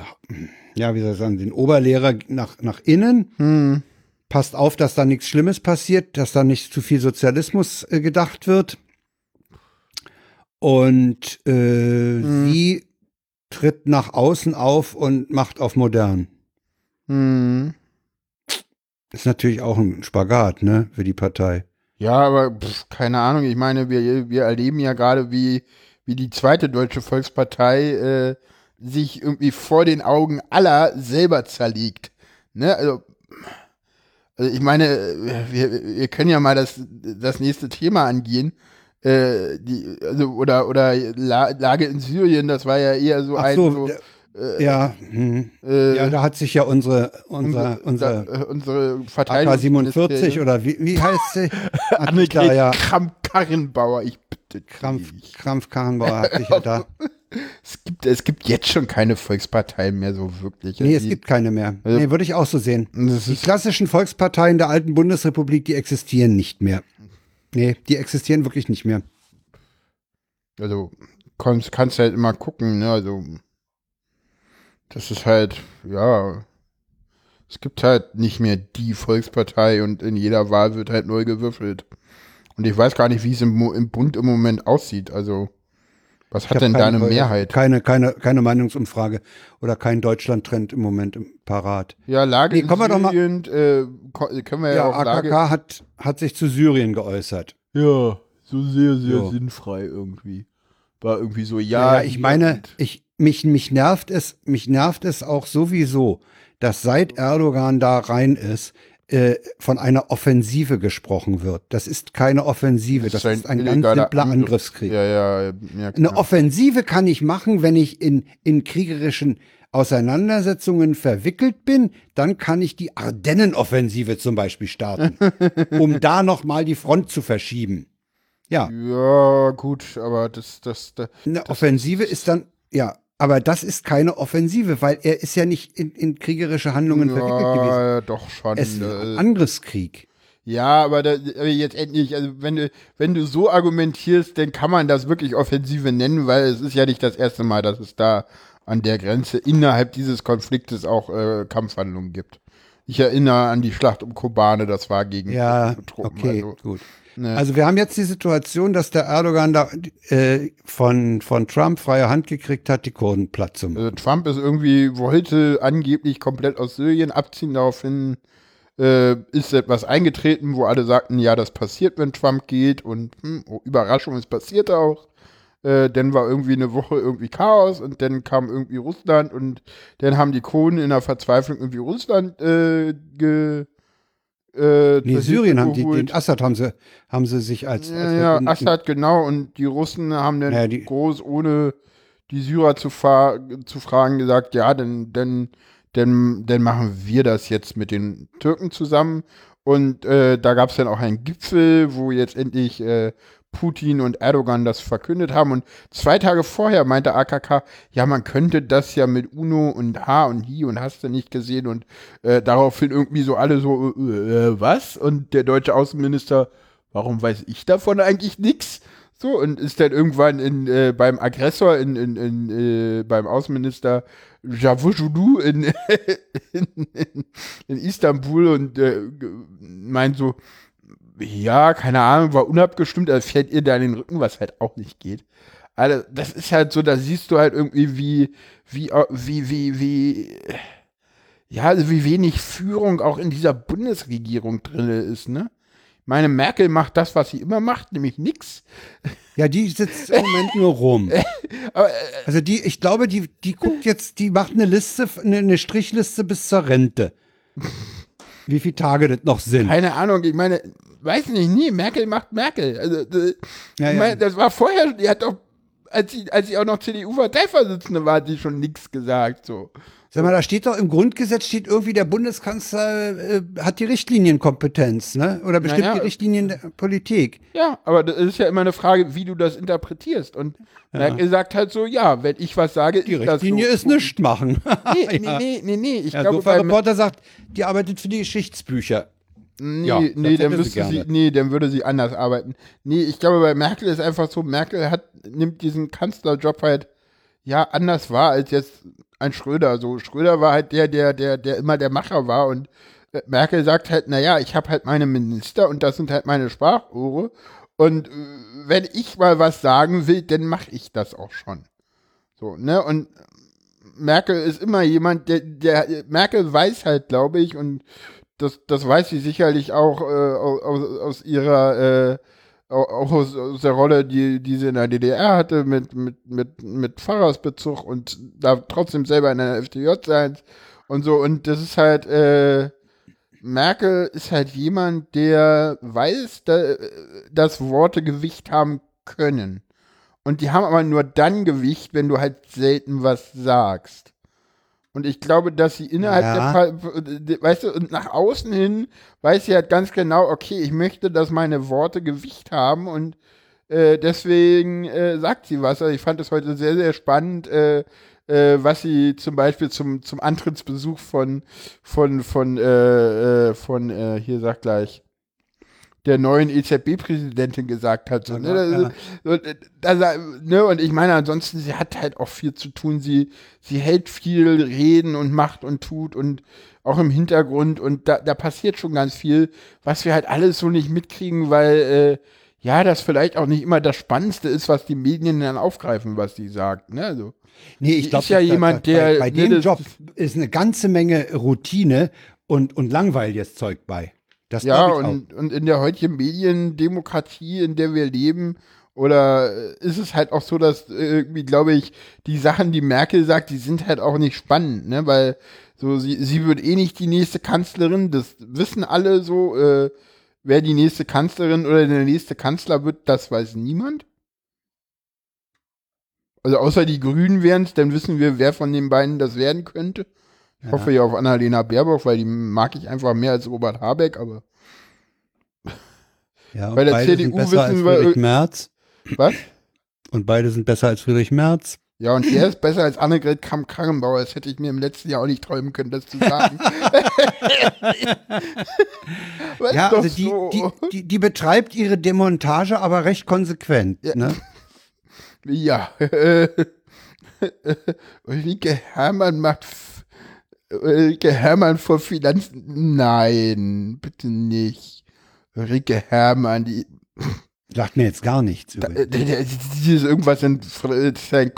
ja, wie soll ich sagen, den Oberlehrer nach, nach innen, hm, passt auf, dass da nichts Schlimmes passiert, dass da nicht zu viel Sozialismus äh, gedacht wird. Und äh, Mhm. sie tritt nach außen auf und macht auf modern. hm. Ist natürlich auch ein Spagat, ne, für die Partei. Ja, aber pff, keine Ahnung. Ich meine, wir, wir erleben ja gerade, wie, wie die zweite deutsche Volkspartei äh, sich irgendwie vor den Augen aller selber zerlegt. Ne? Also, also ich meine, äh, wir, wir können ja mal das, das nächste Thema angehen. Äh, die, also, oder oder La Lage in Syrien, das war ja eher so Ach ein so, so, d- ja, hm. äh, ja, da hat sich ja unsere, unser, unsere, unser da, äh, unsere AK-47 Verteidigungsministerin oder wie, wie heißt sie? Annegret ja Kramp-Karrenbauer, ich bitte Krampf. Krampf-Karrenbauer hat sich ja da. Es gibt, es gibt jetzt schon keine Volksparteien mehr so wirklich. Nee, es Die- gibt keine mehr. Also- Nee, würde ich auch so sehen. Die klassischen Volksparteien der alten Bundesrepublik, die existieren nicht mehr. Nee, die existieren wirklich nicht mehr. also kannst, kannst halt immer gucken, ne? Also das ist halt, ja, es gibt halt nicht mehr die Volkspartei und in jeder Wahl wird halt neu gewürfelt. Und ich weiß gar nicht, wie es im, im Bund im Moment aussieht. Also was hat denn keine deine Mehrheit? Keine, keine, keine Meinungsumfrage oder kein Deutschland-Trend im Moment im Parat. Ja, Lage Nee, in doch mal- Syrien, äh, können wir ja, Ja, auch Lage, AKK hat, hat sich zu Syrien geäußert. Ja, so sehr, sehr Ja. sinnfrei irgendwie. War irgendwie so, Ja, ja. ich meine, ich, mich, mich nervt es, mich nervt es auch sowieso, dass seit Erdogan da rein ist, äh, von einer Offensive gesprochen wird. Das ist keine Offensive, das, ist ein ganz simpler Angriff. Angriffskrieg. Ja, ja, ja Eine. Offensive kann ich machen, wenn ich in, in kriegerischen Auseinandersetzungen verwickelt bin, dann kann ich die Ardennenoffensive zum Beispiel starten, um da nochmal die Front zu verschieben. Ja, Ja, gut, aber das, das, das eine Offensive ist dann, ja, aber das ist keine Offensive, weil er ist ja nicht in, in kriegerische Handlungen verwickelt gewesen. ja, doch schon. Es ist ein äh, Angriffskrieg. ja, aber, da, aber jetzt endlich, also wenn du, wenn du so argumentierst, dann kann man das wirklich Offensive nennen, weil es ist ja nicht das erste Mal, dass es da an der Grenze innerhalb dieses Konfliktes auch äh, Kampfhandlungen gibt. Ich erinnere an die Schlacht um Kobane, das war gegen Ja, Truppen. okay, Also, gut. Ne. Also wir haben jetzt die Situation, dass der Erdogan da äh, von, von Trump freie Hand gekriegt hat, die Kurden platt zu machen. Also Trump ist irgendwie, wollte angeblich komplett aus Syrien abziehen, daraufhin äh, ist etwas eingetreten, wo alle sagten, ja, das passiert, wenn Trump geht und hm, oh, Überraschung, es passiert auch. Äh, dann war irgendwie eine Woche irgendwie Chaos und dann kam irgendwie Russland und dann haben die Kurden in der Verzweiflung irgendwie Russland äh, ge, äh, Nee, Syrien haben die, den Assad haben sie, haben sie sich als, Ja, als ja, Assad, genau. Und die Russen haben dann Ja, die- groß, ohne die Syrer zu, fa zu fragen, gesagt, ja, dann, dann, dann, dann machen wir das jetzt mit den Türken zusammen. Und äh, da gab es dann auch einen Gipfel, wo jetzt endlich äh, Putin und Erdogan das verkündet haben. Und zwei Tage vorher meinte AKK, ja, man könnte das ja mit UNO und H und Hi und hast du nicht gesehen. Und äh, daraufhin irgendwie so alle so, äh, äh, was? Und der deutsche Außenminister, warum weiß ich davon eigentlich nichts? So, und ist dann irgendwann in, äh, beim Aggressor, in, in, in, äh, beim Außenminister Javujulu in, in, in, Istanbul und äh, meint so, ja, keine Ahnung, war unabgestimmt, also fährt ihr da in den Rücken, was halt auch nicht geht. Also, das ist halt so, da siehst du halt irgendwie, wie, wie, wie, wie, wie, ja, also wie wenig Führung auch in dieser Bundesregierung drin ist, ne? Meine Merkel macht das, was sie immer macht, nämlich nix. Ja, die sitzt im Moment nur rum. Aber, äh, Also die, ich glaube, die, die guckt jetzt, die macht eine Liste, eine, eine Strichliste bis zur Rente. Wie viele Tage das noch sind. keine Ahnung, ich meine, weiß nicht, nee, Merkel macht Merkel. Also, äh, Ja, ja. meine, das war vorher, die hat doch, als sie, als sie auch noch CDU-Parteivorsitzende war, hat die schon nichts gesagt, so. Sag mal, da steht doch im Grundgesetz steht irgendwie, der Bundeskanzler äh, hat die Richtlinienkompetenz, ne? Oder bestimmt Naja. die Richtlinien der Politik. Ja, aber das ist ja immer eine Frage, wie du das interpretierst. Und Merkel sagt halt so, ja, wenn ich was sage, Die ist das Richtlinie so. ist nichts machen. Nee, nee, nee, nee, nee, ich Ja, glaube, bei, Reporter sagt, die arbeitet für die Geschichtsbücher. Nee, Ja, das nee, dann müsste sie, nee, dann würde sie anders arbeiten. Nee, ich glaube, bei Merkel ist einfach so, Merkel hat, nimmt diesen Kanzlerjob halt, ja, anders wahr als jetzt ein Schröder. So, Schröder war halt der, der, der, der immer der Macher war und äh, Merkel sagt halt, naja, ich habe halt meine Minister und das sind halt meine Sprachrohre und äh, wenn ich mal was sagen will, dann mache ich das auch schon. So, ne, und Merkel ist immer jemand, der, der Merkel weiß halt, glaube ich, und das, das weiß sie sicherlich auch äh, aus, aus ihrer, äh, auch aus, aus der Rolle, die, die sie in der DDR hatte, mit, mit, mit, mit Pfarrersbezug und da trotzdem selber in der FDJ sein und so. Und das ist halt, äh, Merkel ist halt jemand, der weiß, da, dass Worte Gewicht haben können. Und die haben aber nur dann Gewicht, wenn du halt selten was sagst. Und ich glaube, dass sie innerhalb Ja. der, de- weißt du, und nach außen hin weiß sie halt ganz genau, okay, ich möchte, dass meine Worte Gewicht haben und äh, deswegen äh, sagt sie was. Also ich fand es heute sehr, sehr spannend, äh, äh, was sie zum Beispiel zum, zum Antrittsbesuch von, von, von, äh, äh, von, äh, hier sag gleich, der neuen EZB-Präsidentin gesagt hat. So, ne? Ja, ja. das, ne? Und ich meine, ansonsten, sie hat halt auch viel zu tun. Sie, sie hält viel Reden und macht und tut und auch im Hintergrund. Und da, da passiert schon ganz viel, was wir halt alles so nicht mitkriegen, weil, äh, ja, das vielleicht auch nicht immer das Spannendste ist, was die Medien dann aufgreifen, was sie sagt. Ne? Also, Nee, ich glaube, ist ja jemand, der- bei, bei ne, dem das- Job ist eine ganze Menge Routine und, und langweiliges Zeug bei. Das ja, und, und in der heutigen Mediendemokratie, in der wir leben, oder äh, ist es halt auch so, dass äh, irgendwie, glaube ich, die Sachen, die Merkel sagt, die sind halt auch nicht spannend, ne? Weil so, sie, sie wird eh nicht die nächste Kanzlerin, das wissen alle so, äh, wer die nächste Kanzlerin oder der nächste Kanzler wird, das weiß niemand. Also außer die Grünen wären es, dann wissen wir, wer von den beiden das werden könnte. Ich Ja. hoffe ja auf Annalena Baerbock, weil die mag ich einfach mehr als Robert Habeck, aber Ja, und bei der beide CDU sind besser wissen als wir- Friedrich Merz. was? Und beide sind besser als Friedrich Merz. Ja, und er ist besser als Annegret Kramp-Karrenbauer. Das hätte ich mir im letzten Jahr auch nicht träumen können, das zu sagen. Ja, also die, so. die, die, die betreibt ihre Demontage aber recht konsequent. Ja. Ne? Ja. äh, Ulrike Herrmann macht Ulrike Hermann vor Finanzen. Nein, bitte nicht. Ulrike Hermann, die, Sagt mir jetzt gar nichts. da, die, die, die ist irgendwas in St.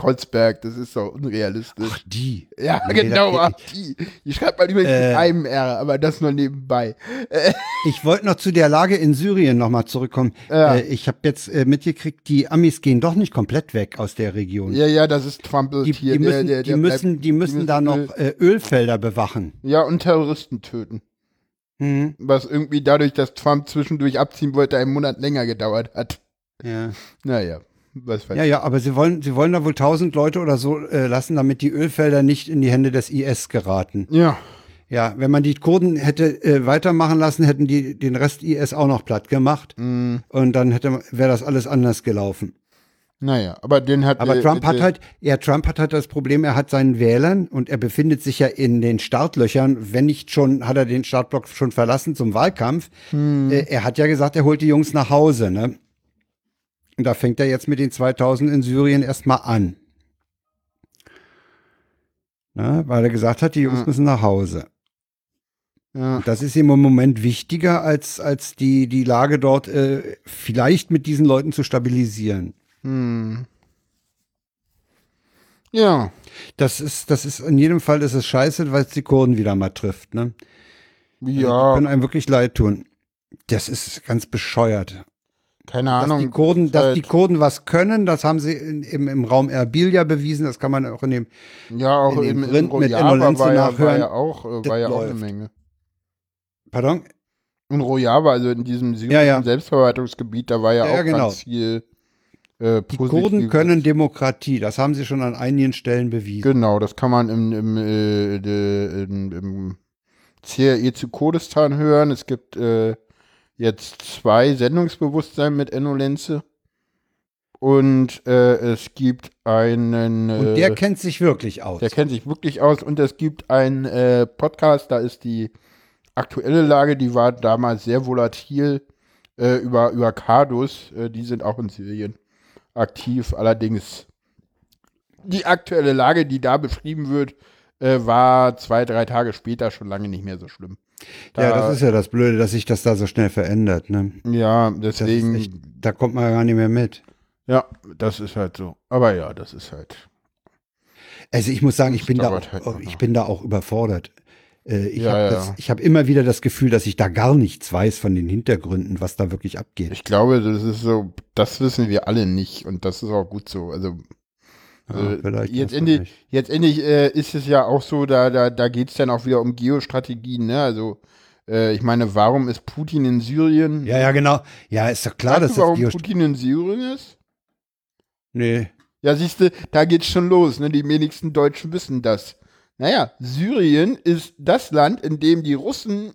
das ist doch unrealistisch. Ach, die. ja, nee, genau, ach, die. Die schreibt man übrigens Äh. mit einem R, aber das nur nebenbei. Ich wollte noch zu der Lage in Syrien nochmal zurückkommen. Ja. Äh, ich habe jetzt äh, mitgekriegt, die Amis gehen doch nicht komplett weg aus der Region. Ja, ja, das ist Trump die, hier. die der- müssen, der- die der müssen, bleibt- die müssen da noch äh, Ölfelder bewachen. Ja, und Terroristen töten. Mhm. Was irgendwie dadurch, dass Trump zwischendurch abziehen wollte, einen Monat länger gedauert hat. Ja. Naja, was weiß ja, ja, aber sie wollen, sie wollen da wohl tausend Leute oder so äh, lassen, damit die Ölfelder nicht in die Hände des IS geraten. Ja, Ja, wenn man die Kurden hätte äh, weitermachen lassen, hätten die den Rest IS auch noch platt gemacht. mm, Und dann hätte wäre das alles anders gelaufen. Naja, aber den hat. Aber äh, Trump äh, hat halt, ja, Trump hat halt das Problem, er hat seinen Wählern und er befindet sich ja in den Startlöchern. Wenn nicht schon, hat er den Startblock schon verlassen zum Wahlkampf. Äh, er hat ja gesagt, er holt die Jungs nach Hause, ne? Und da fängt er jetzt mit den 2000 in Syrien erstmal an. Ne? Weil er gesagt hat, die Jungs Ja. müssen nach Hause. Ja, das ist ihm im Moment wichtiger, als, als die, die Lage dort äh, vielleicht mit diesen Leuten zu stabilisieren. Hm. ja, Das ist, das ist in jedem Fall ist es scheiße, weil es die Kurden wieder mal trifft. Ne? Die ja, können einem wirklich leid tun. Das ist ganz bescheuert. keine Dass Ahnung. die Kurden, dass halt- die Kurden was können, das haben sie in, im, im Raum Erbil ja bewiesen. Das kann man auch in dem. Ja, auch in dem im, im Rind mit war ja, war nachhören, ja auch, äh, war ja auch eine. Menge. Pardon? In Rojava, also in diesem Ja, ja. Selbstverwaltungsgebiet, da war ja, auch genau. ganz viel äh, Die Kurden können Demokratie. Das haben sie schon an einigen Stellen bewiesen. Genau, das kann man im, im, äh, im, im CRE zu Kurdistan hören. Es gibt äh, jetzt zwei Sendungsbewusstsein mit Enno Lenze. Und äh, es gibt einen. Äh, Und der kennt sich wirklich aus. der kennt sich wirklich aus. Und es gibt einen äh, Podcast, da ist die aktuelle Lage, die war damals sehr volatil äh, über, über Kardus. Äh, die sind auch in Syrien aktiv. Allerdings die aktuelle Lage, die da beschrieben wird, äh, war zwei, drei Tage später schon lange nicht mehr so schlimm. Da, ja, das ist ja das Blöde, dass sich das da so schnell verändert. Ne? ja, deswegen, echt, da kommt man ja gar nicht mehr mit. ja, das ist halt so. Aber ja, das ist halt. Also ich muss sagen, ich bin da, auch, halt noch. ich bin da auch überfordert. Äh, ich Ja, habe ja. hab immer wieder das Gefühl, dass ich da gar nichts weiß von den Hintergründen, was da wirklich abgeht. Ich glaube, das ist so, das wissen wir alle nicht und das ist auch gut so. Also Ja, Äh, vielleicht jetzt endlich, jetzt endlich äh, ist es ja auch so, da, da, da geht es dann auch wieder um Geostrategien, ne? Also, äh, ich meine, warum ist Putin in Syrien? Ja, ja, genau. Ja, ist doch klar, weißt dass du, das warum Geost Putin in Syrien ist? Nee. Ja, siehst du, da geht's schon los, ne? Die wenigsten Deutschen wissen das. Naja, Syrien ist das Land, in dem die Russen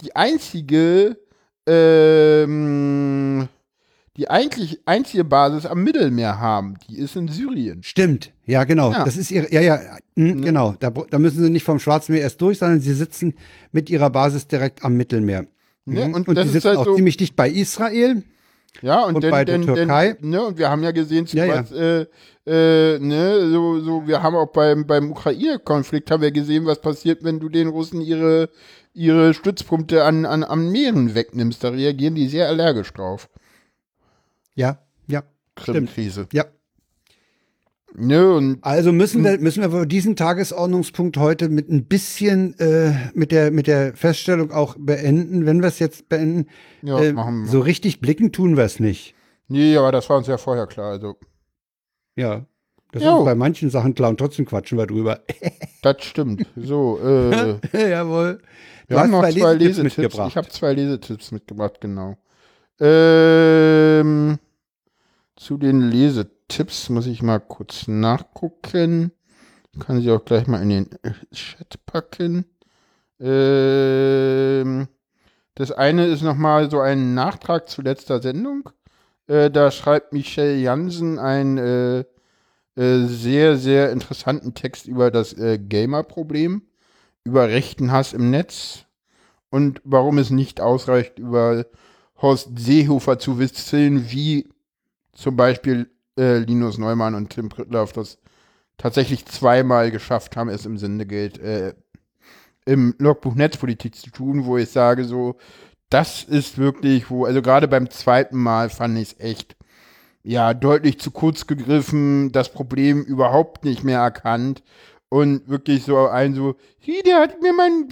die einzige, ähm, die eigentlich einzige Basis am Mittelmeer haben. Die ist in Syrien. Stimmt, ja, genau. Ja. Das ist ihre, ja, ja, mh, genau. Da, da müssen sie nicht vom Schwarzen Meer erst durch, sondern sie sitzen mit ihrer Basis direkt am Mittelmeer. Ne? Mhm. Und Und, die ist sitzen halt auch so- ziemlich dicht bei Israel. Ja, und, Und dann, bei der dann, Türkei? Dann, ne, und wir haben ja gesehen, Ja, ja. was, äh, äh, ne, so, so, wir haben auch beim, beim Ukraine-Konflikt haben wir gesehen, was passiert, wenn du den Russen ihre, ihre Stützpunkte an, an, am Meeren wegnimmst. Da reagieren die sehr allergisch drauf. Ja, ja. Krim-Krise. Ja. Ne, und Also müssen wir, müssen wir diesen Tagesordnungspunkt heute mit ein bisschen äh, mit der mit der Feststellung auch beenden. Wenn wir es jetzt beenden, ja, äh, machen wir. so richtig blicken tun wir es nicht. Nee, aber das war uns ja vorher klar. Also, Ja. Das Jo. ist bei manchen Sachen klar und trotzdem quatschen wir drüber. das stimmt. So, äh, Jawohl. Du Wir haben noch zwei Lesetipps Lesetipps. mitgebracht. Ich habe zwei Lesetipps mitgebracht, genau. Ähm, zu den Lesetipps muss ich mal kurz nachgucken. Kann sie auch gleich mal in den äh, Chat packen. Ähm, das eine ist nochmal so ein Nachtrag zu letzter Sendung. Äh, da schreibt Michelle Jansen einen äh, äh, sehr, sehr interessanten Text über das äh, Gamer-Problem über rechten Hass im Netz und warum es nicht ausreicht, über Horst Seehofer zu wissen, wie zum Beispiel äh, Linus Neumann und Tim Prittlaff das tatsächlich zweimal geschafft haben, es im Sendegeld äh, im Logbuch Netzpolitik zu tun, wo ich sage, so, das ist wirklich, wo, also gerade beim zweiten Mal fand ich es echt, ja, deutlich zu kurz gegriffen, das Problem überhaupt nicht mehr erkannt und wirklich so ein so, hi, der hat mir mein,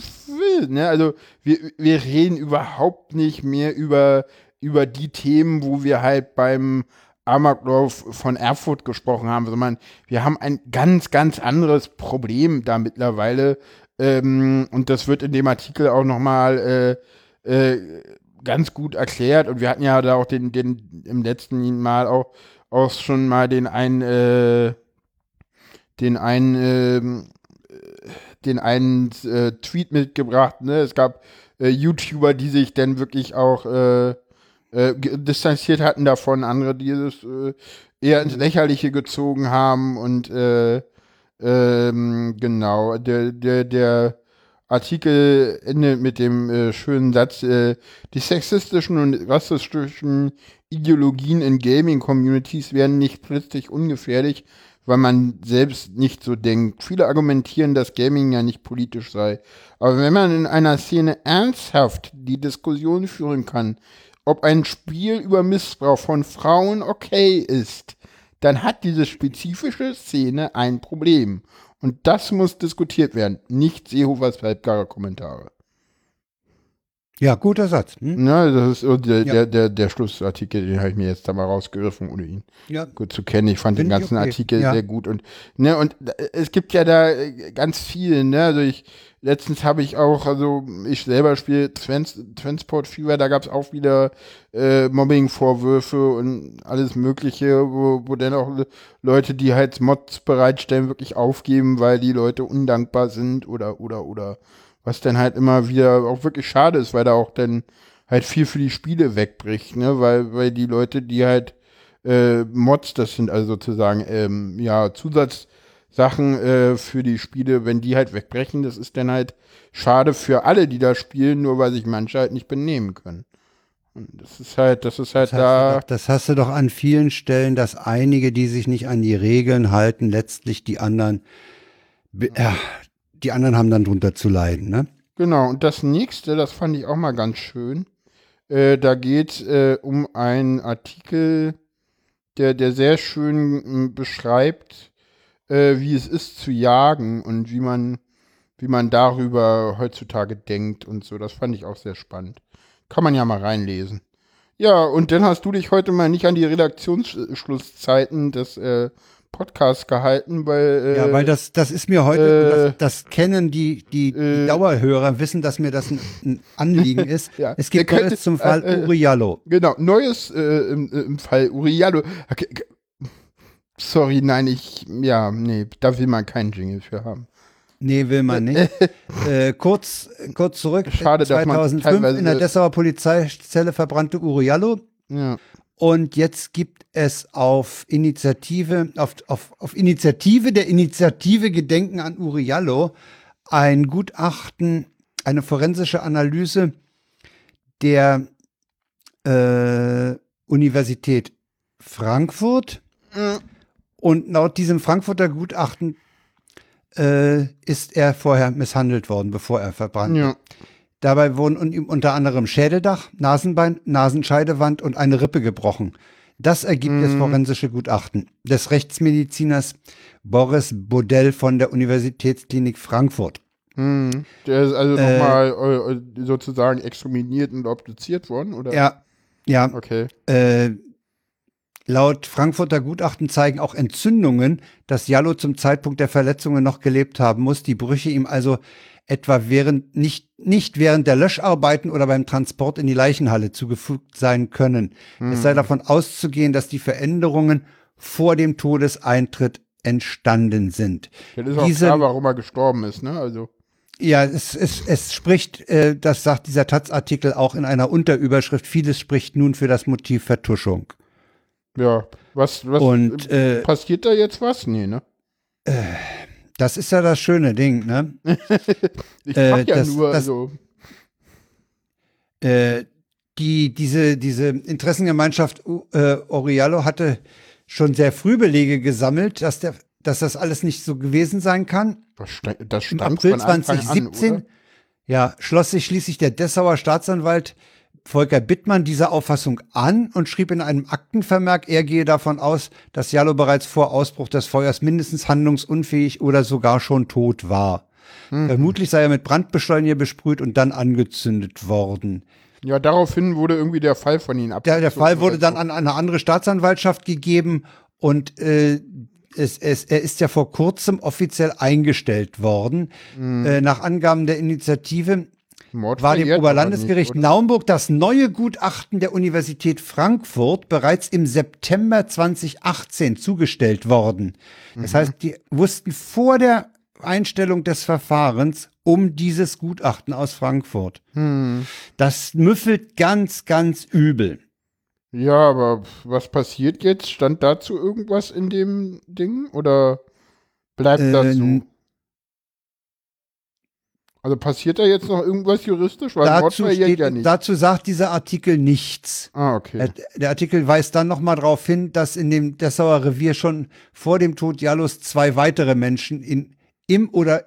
ne, also wir, wir reden überhaupt nicht mehr über, über die Themen, wo wir halt beim Amoklauf von Erfurt gesprochen haben, sondern wir haben ein ganz, ganz anderes Problem da mittlerweile. Ähm, und das wird in dem Artikel auch nochmal äh, äh, ganz gut erklärt. Und wir hatten ja da auch den, den im letzten Mal auch, auch schon mal den einen, äh, den einen, äh, den einen äh, Tweet mitgebracht. Ne? Es gab äh, YouTuber, die sich dann wirklich auch äh, distanziert hatten davon, andere, die es äh, eher ins Lächerliche gezogen haben und äh, ähm, genau, der, der, der Artikel endet mit dem äh, schönen Satz, äh, die sexistischen und rassistischen Ideologien in Gaming-Communities werden nicht plötzlich ungefährlich, weil man selbst nicht so denkt. Viele argumentieren, dass Gaming ja nicht politisch sei. Aber wenn man in einer Szene ernsthaft die Diskussion führen kann, ob ein Spiel über Missbrauch von Frauen okay ist, dann hat diese spezifische Szene ein Problem. Und das muss diskutiert werden, nicht Seehofers halbgare Kommentare. Ja, guter Satz. Hm? Na, das ist der, ja. der, der, der Schlussartikel, den habe ich mir jetzt da mal rausgegriffen, ohne ihn ja. gut zu kennen. Ich fand Find den ganzen okay. Artikel ja. sehr gut. Und, ne, und es gibt ja da ganz viel, ne? Also ich, letztens habe ich auch, also ich selber spiele Trans Transport Fever, da gab es auch wieder äh, Mobbing-Vorwürfe und alles Mögliche, wo, wo dann auch Leute, die halt Mods bereitstellen, wirklich aufgeben, weil die Leute undankbar sind oder, oder, oder was dann halt immer wieder auch wirklich schade ist, weil da auch dann halt viel für die Spiele wegbricht, ne? Weil, weil die Leute, die halt äh, Mods, das sind also sozusagen ähm, ja Zusatzsachen äh, für die Spiele, wenn die halt wegbrechen, das ist dann halt schade für alle, die da spielen, nur weil sich manche halt nicht benehmen können. Und das ist halt, das ist halt das da. Doch, das hast du doch an vielen Stellen, dass einige, die sich nicht an die Regeln halten, letztlich die anderen, ja, die anderen haben dann drunter zu leiden, ne? Genau, und das nächste, das fand ich auch mal ganz schön. Äh, da geht es äh, um einen Artikel, der, der sehr schön äh, beschreibt, äh, wie es ist zu jagen und wie man, wie man darüber heutzutage denkt und so. Das fand ich auch sehr spannend. Kann man ja mal reinlesen. Ja, und dann hast du dich heute mal nicht an die Redaktionsschlusszeiten des äh, Podcast gehalten, weil äh, ja, weil das das ist mir heute äh, das, das, kennen die die, die äh, Dauerhörer wissen, dass mir das ein, ein Anliegen ist. ja, es gibt könnte, Neues zum Fall äh, Uriallo. Genau, Neues äh, im, im, Fall Uriallo. Okay, sorry, nein, ich ja, nee, da will man keinen Jingle für haben. Nee, will man nicht. äh, kurz, kurz zurück. Schade, 2005 in der Dessauer Polizeizelle verbrannte Uriallo. Ja. Und jetzt gibt es auf Initiative, auf, auf, auf Initiative der Initiative Gedenken an Uriallo ein Gutachten, eine forensische Analyse der äh, Universität Frankfurt. Und laut diesem Frankfurter Gutachten äh, ist er vorher misshandelt worden, bevor er verbrannt ja. Dabei wurden ihm unter anderem Schädeldach, Nasenbein, Nasenscheidewand und eine Rippe gebrochen. Das ergibt mm. das Mhm. forensische Gutachten des Rechtsmediziners Boris Bodell von der Universitätsklinik Frankfurt. Hm. Der ist also Äh, nochmal äh, sozusagen exterminiert und obduziert worden, oder? Ja, ja. Okay. Äh, laut Frankfurter Gutachten zeigen auch Entzündungen, dass Jallo zum Zeitpunkt der Verletzungen noch gelebt haben muss. Die Brüche ihm also etwa während nicht, nicht während der Löscharbeiten oder beim Transport in die Leichenhalle zugefügt sein können. Es sei davon auszugehen, dass die Veränderungen vor dem Todeseintritt entstanden sind. Jetzt ist auch Diese- klar, warum er gestorben ist, ne? Also. Ja, es, es, es spricht, äh, das sagt dieser Taz-Artikel auch in einer Unterüberschrift, vieles spricht nun für das Motiv Vertuschung. Ja, was, was Und äh, passiert da jetzt was? Nee, ne? Das ist ja das schöne Ding, ne? Ich Äh, ja das- nur, das- also. äh, die, diese, diese Interessengemeinschaft äh, Orialo hatte schon sehr früh Belege gesammelt, dass, der, dass das alles nicht so gewesen sein kann. Das, das Im April von Anfang 2017, an? Ja, schloss sich schließlich der Dessauer Staatsanwalt Volker Bittmann dieser Auffassung an und schrieb in einem Aktenvermerk, er gehe davon aus, dass Jallo bereits vor Ausbruch des Feuers mindestens handlungsunfähig oder sogar schon tot war. Vermutlich sei er mit Brandbeschleuniger besprüht und dann angezündet worden. Ja, daraufhin wurde irgendwie der Fall von ihnen ab. Der, der Fall wurde dann an eine andere Staatsanwaltschaft gegeben und äh, es, es, er ist ja vor kurzem offiziell eingestellt worden. Äh, nach Angaben der Initiative Mord war dem Oberlandesgericht nicht? Naumburg das neue Gutachten der Universität Frankfurt bereits im September 2018 zugestellt worden. Das heißt, die wussten vor der Einstellung des Verfahrens um dieses Gutachten aus Frankfurt. Das müffelt ganz, ganz übel. Ja, aber was passiert jetzt? Stand dazu irgendwas in dem Ding? Oder bleibt das so? Also passiert da jetzt noch irgendwas juristisch? Weil Dazu, steht, ja nicht. dazu sagt dieser Artikel nichts. ah, okay. Der, der Artikel weist dann nochmal darauf hin, dass in dem Dessauer Revier schon vor dem Tod Jallos zwei weitere Menschen in, im oder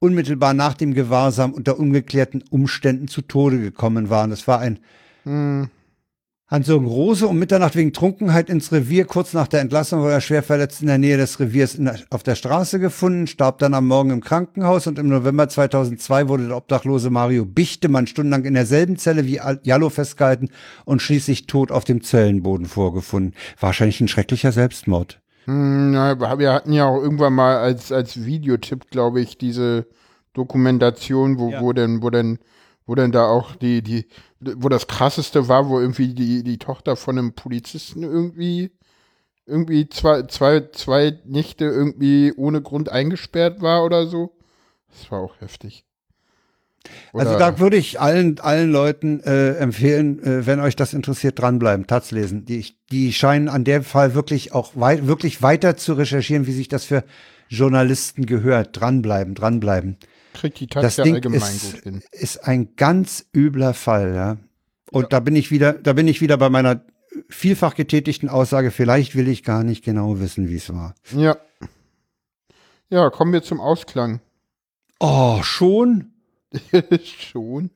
unmittelbar nach dem Gewahrsam unter ungeklärten Umständen zu Tode gekommen waren. Das war ein Hm. Hans-Jürgen Rose um Mitternacht wegen Trunkenheit ins Revier. Kurz nach der Entlassung wurde er schwer verletzt in der Nähe des Reviers der, auf der Straße gefunden, starb dann am Morgen im Krankenhaus und im November 2002 wurde der obdachlose Mario Bichtemann stundenlang in derselben Zelle wie Al- Jallo festgehalten und schließlich tot auf dem Zellenboden vorgefunden. Wahrscheinlich ein schrecklicher Selbstmord. Hm, na, wir hatten ja auch irgendwann mal als, als Videotipp, glaube ich, diese Dokumentation, wo, Ja. wo denn, wo denn, wo denn da auch die, die, wo das krasseste war, wo irgendwie die, die Tochter von einem Polizisten irgendwie, irgendwie zwei, zwei, zwei Nächte irgendwie ohne Grund eingesperrt war oder so. Das war auch heftig. Also Oder- da würde ich allen, allen Leuten äh, empfehlen, äh, wenn euch das interessiert, dranbleiben, Taz lesen. Die, die scheinen an der Fall wirklich auch wei wirklich weiter zu recherchieren, wie sich das für Journalisten gehört. Dranbleiben, dranbleiben. Kriegt die Das Taz ja Ding allgemein ist, gut hin. ist ein ganz übler Fall, ja. Und da bin ich wieder, da bin ich wieder bei meiner vielfach getätigten Aussage, vielleicht will ich gar nicht genau wissen, wie es war. Ja. Ja, kommen wir zum Ausklang. Oh, schon? Schon.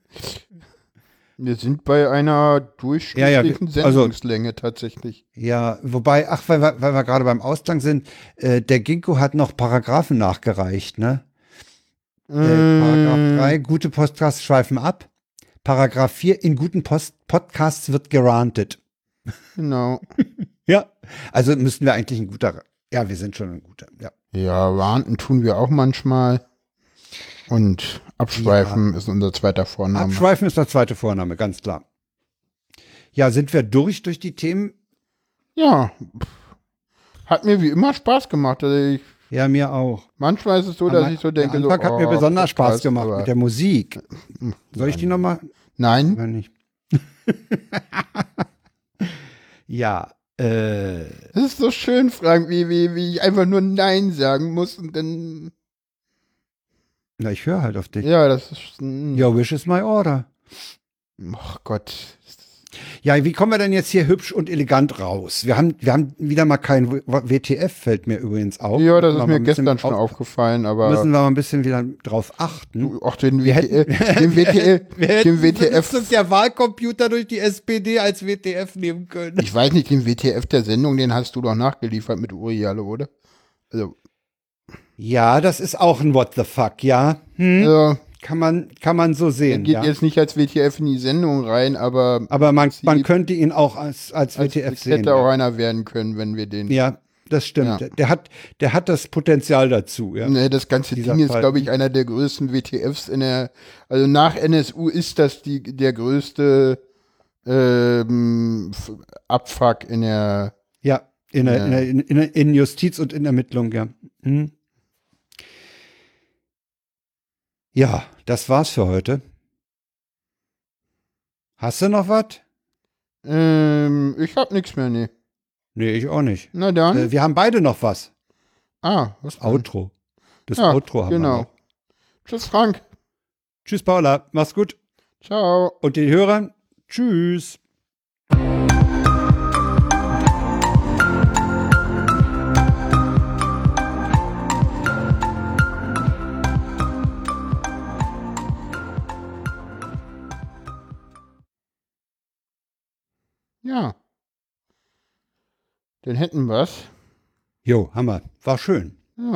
Wir sind bei einer durchschnittlichen Ja, ja, also- Sendungslänge tatsächlich. Ja, wobei, ach, weil wir, weil wir gerade beim Ausklang sind, äh, der Ginkgo hat noch Paragraphen nachgereicht, ne? Äh, Paragraph 3, gute Podcasts schweifen ab. Paragraph 4, in guten Post Podcasts wird gerantet. Genau. Ja. Also müssten wir eigentlich ein guter, ja, wir sind schon ein guter, ja. Ja, ranten tun wir auch manchmal. Und abschweifen ist unser zweiter Vorname. Abschweifen ist der zweite Vorname, ganz klar. Ja, sind wir durch durch die Themen? ja. Hat mir wie immer Spaß gemacht. Also ich, Ja, mir auch. manchmal ist es so, dass Am- ich so denke, der Anfang so, hat mir oh, besonders Spaß Podcast, gemacht mit der Musik. Soll ich die nochmal? Nein, Oder nicht? ja, äh, es ist so schön, Frank, wie, wie, wie ich einfach nur Nein sagen muss und dann. na, ich höre halt auf dich. Ja, das ist. mm, Your wish is my order. Ach Gott. Ja, wie kommen wir denn jetzt hier hübsch und elegant raus? Wir haben, wir haben wieder mal kein WTF, fällt mir übrigens auf. Ja, das ist mir gestern schon auf- aufgefallen, aber. Müssen wir mal ein bisschen wieder drauf achten. Du, Auch den Wir WTF, hätten- den WTF, Wir hätten den WTF, wenigstens der Wahlcomputer durch die SPD als WTF nehmen können. ich weiß nicht, den WTF der Sendung, den hast du doch nachgeliefert mit Uri oder? Also, Ja, das ist auch ein What the fuck, ja. Hm? äh, Kann man, kann man so er sehen. geht Ja. jetzt nicht als WTF in die Sendung rein, aber Aber man, man könnte ihn auch als, als als, WTF sehen. hätte auch Ja. einer werden können, wenn wir den. ja, das stimmt. Ja. Der, hat, der hat das Potenzial dazu. Ja. Ne, das ganze Ding ist, Fall. glaube ich, einer der größten WTFs in der, also nach NSU ist das die, der größte ähm, Abfuck in der, Ja, in, der, in, der, in, in, in Justiz und in Ermittlung, ja. Hm. Ja, das war's für heute. Hast du noch was? ähm, ich hab nichts mehr, nee. Nee, ich auch nicht. Na dann. Äh, wir haben beide noch was. ah, was? Outro. Das Ja, Outro haben wir genau. Tschüss, Frank. Tschüss, Paula. Mach's gut. Ciao. Und den Hörern, tschüss. Ja. Dann hätten wir's. Jo, Hammer. War schön. Ja.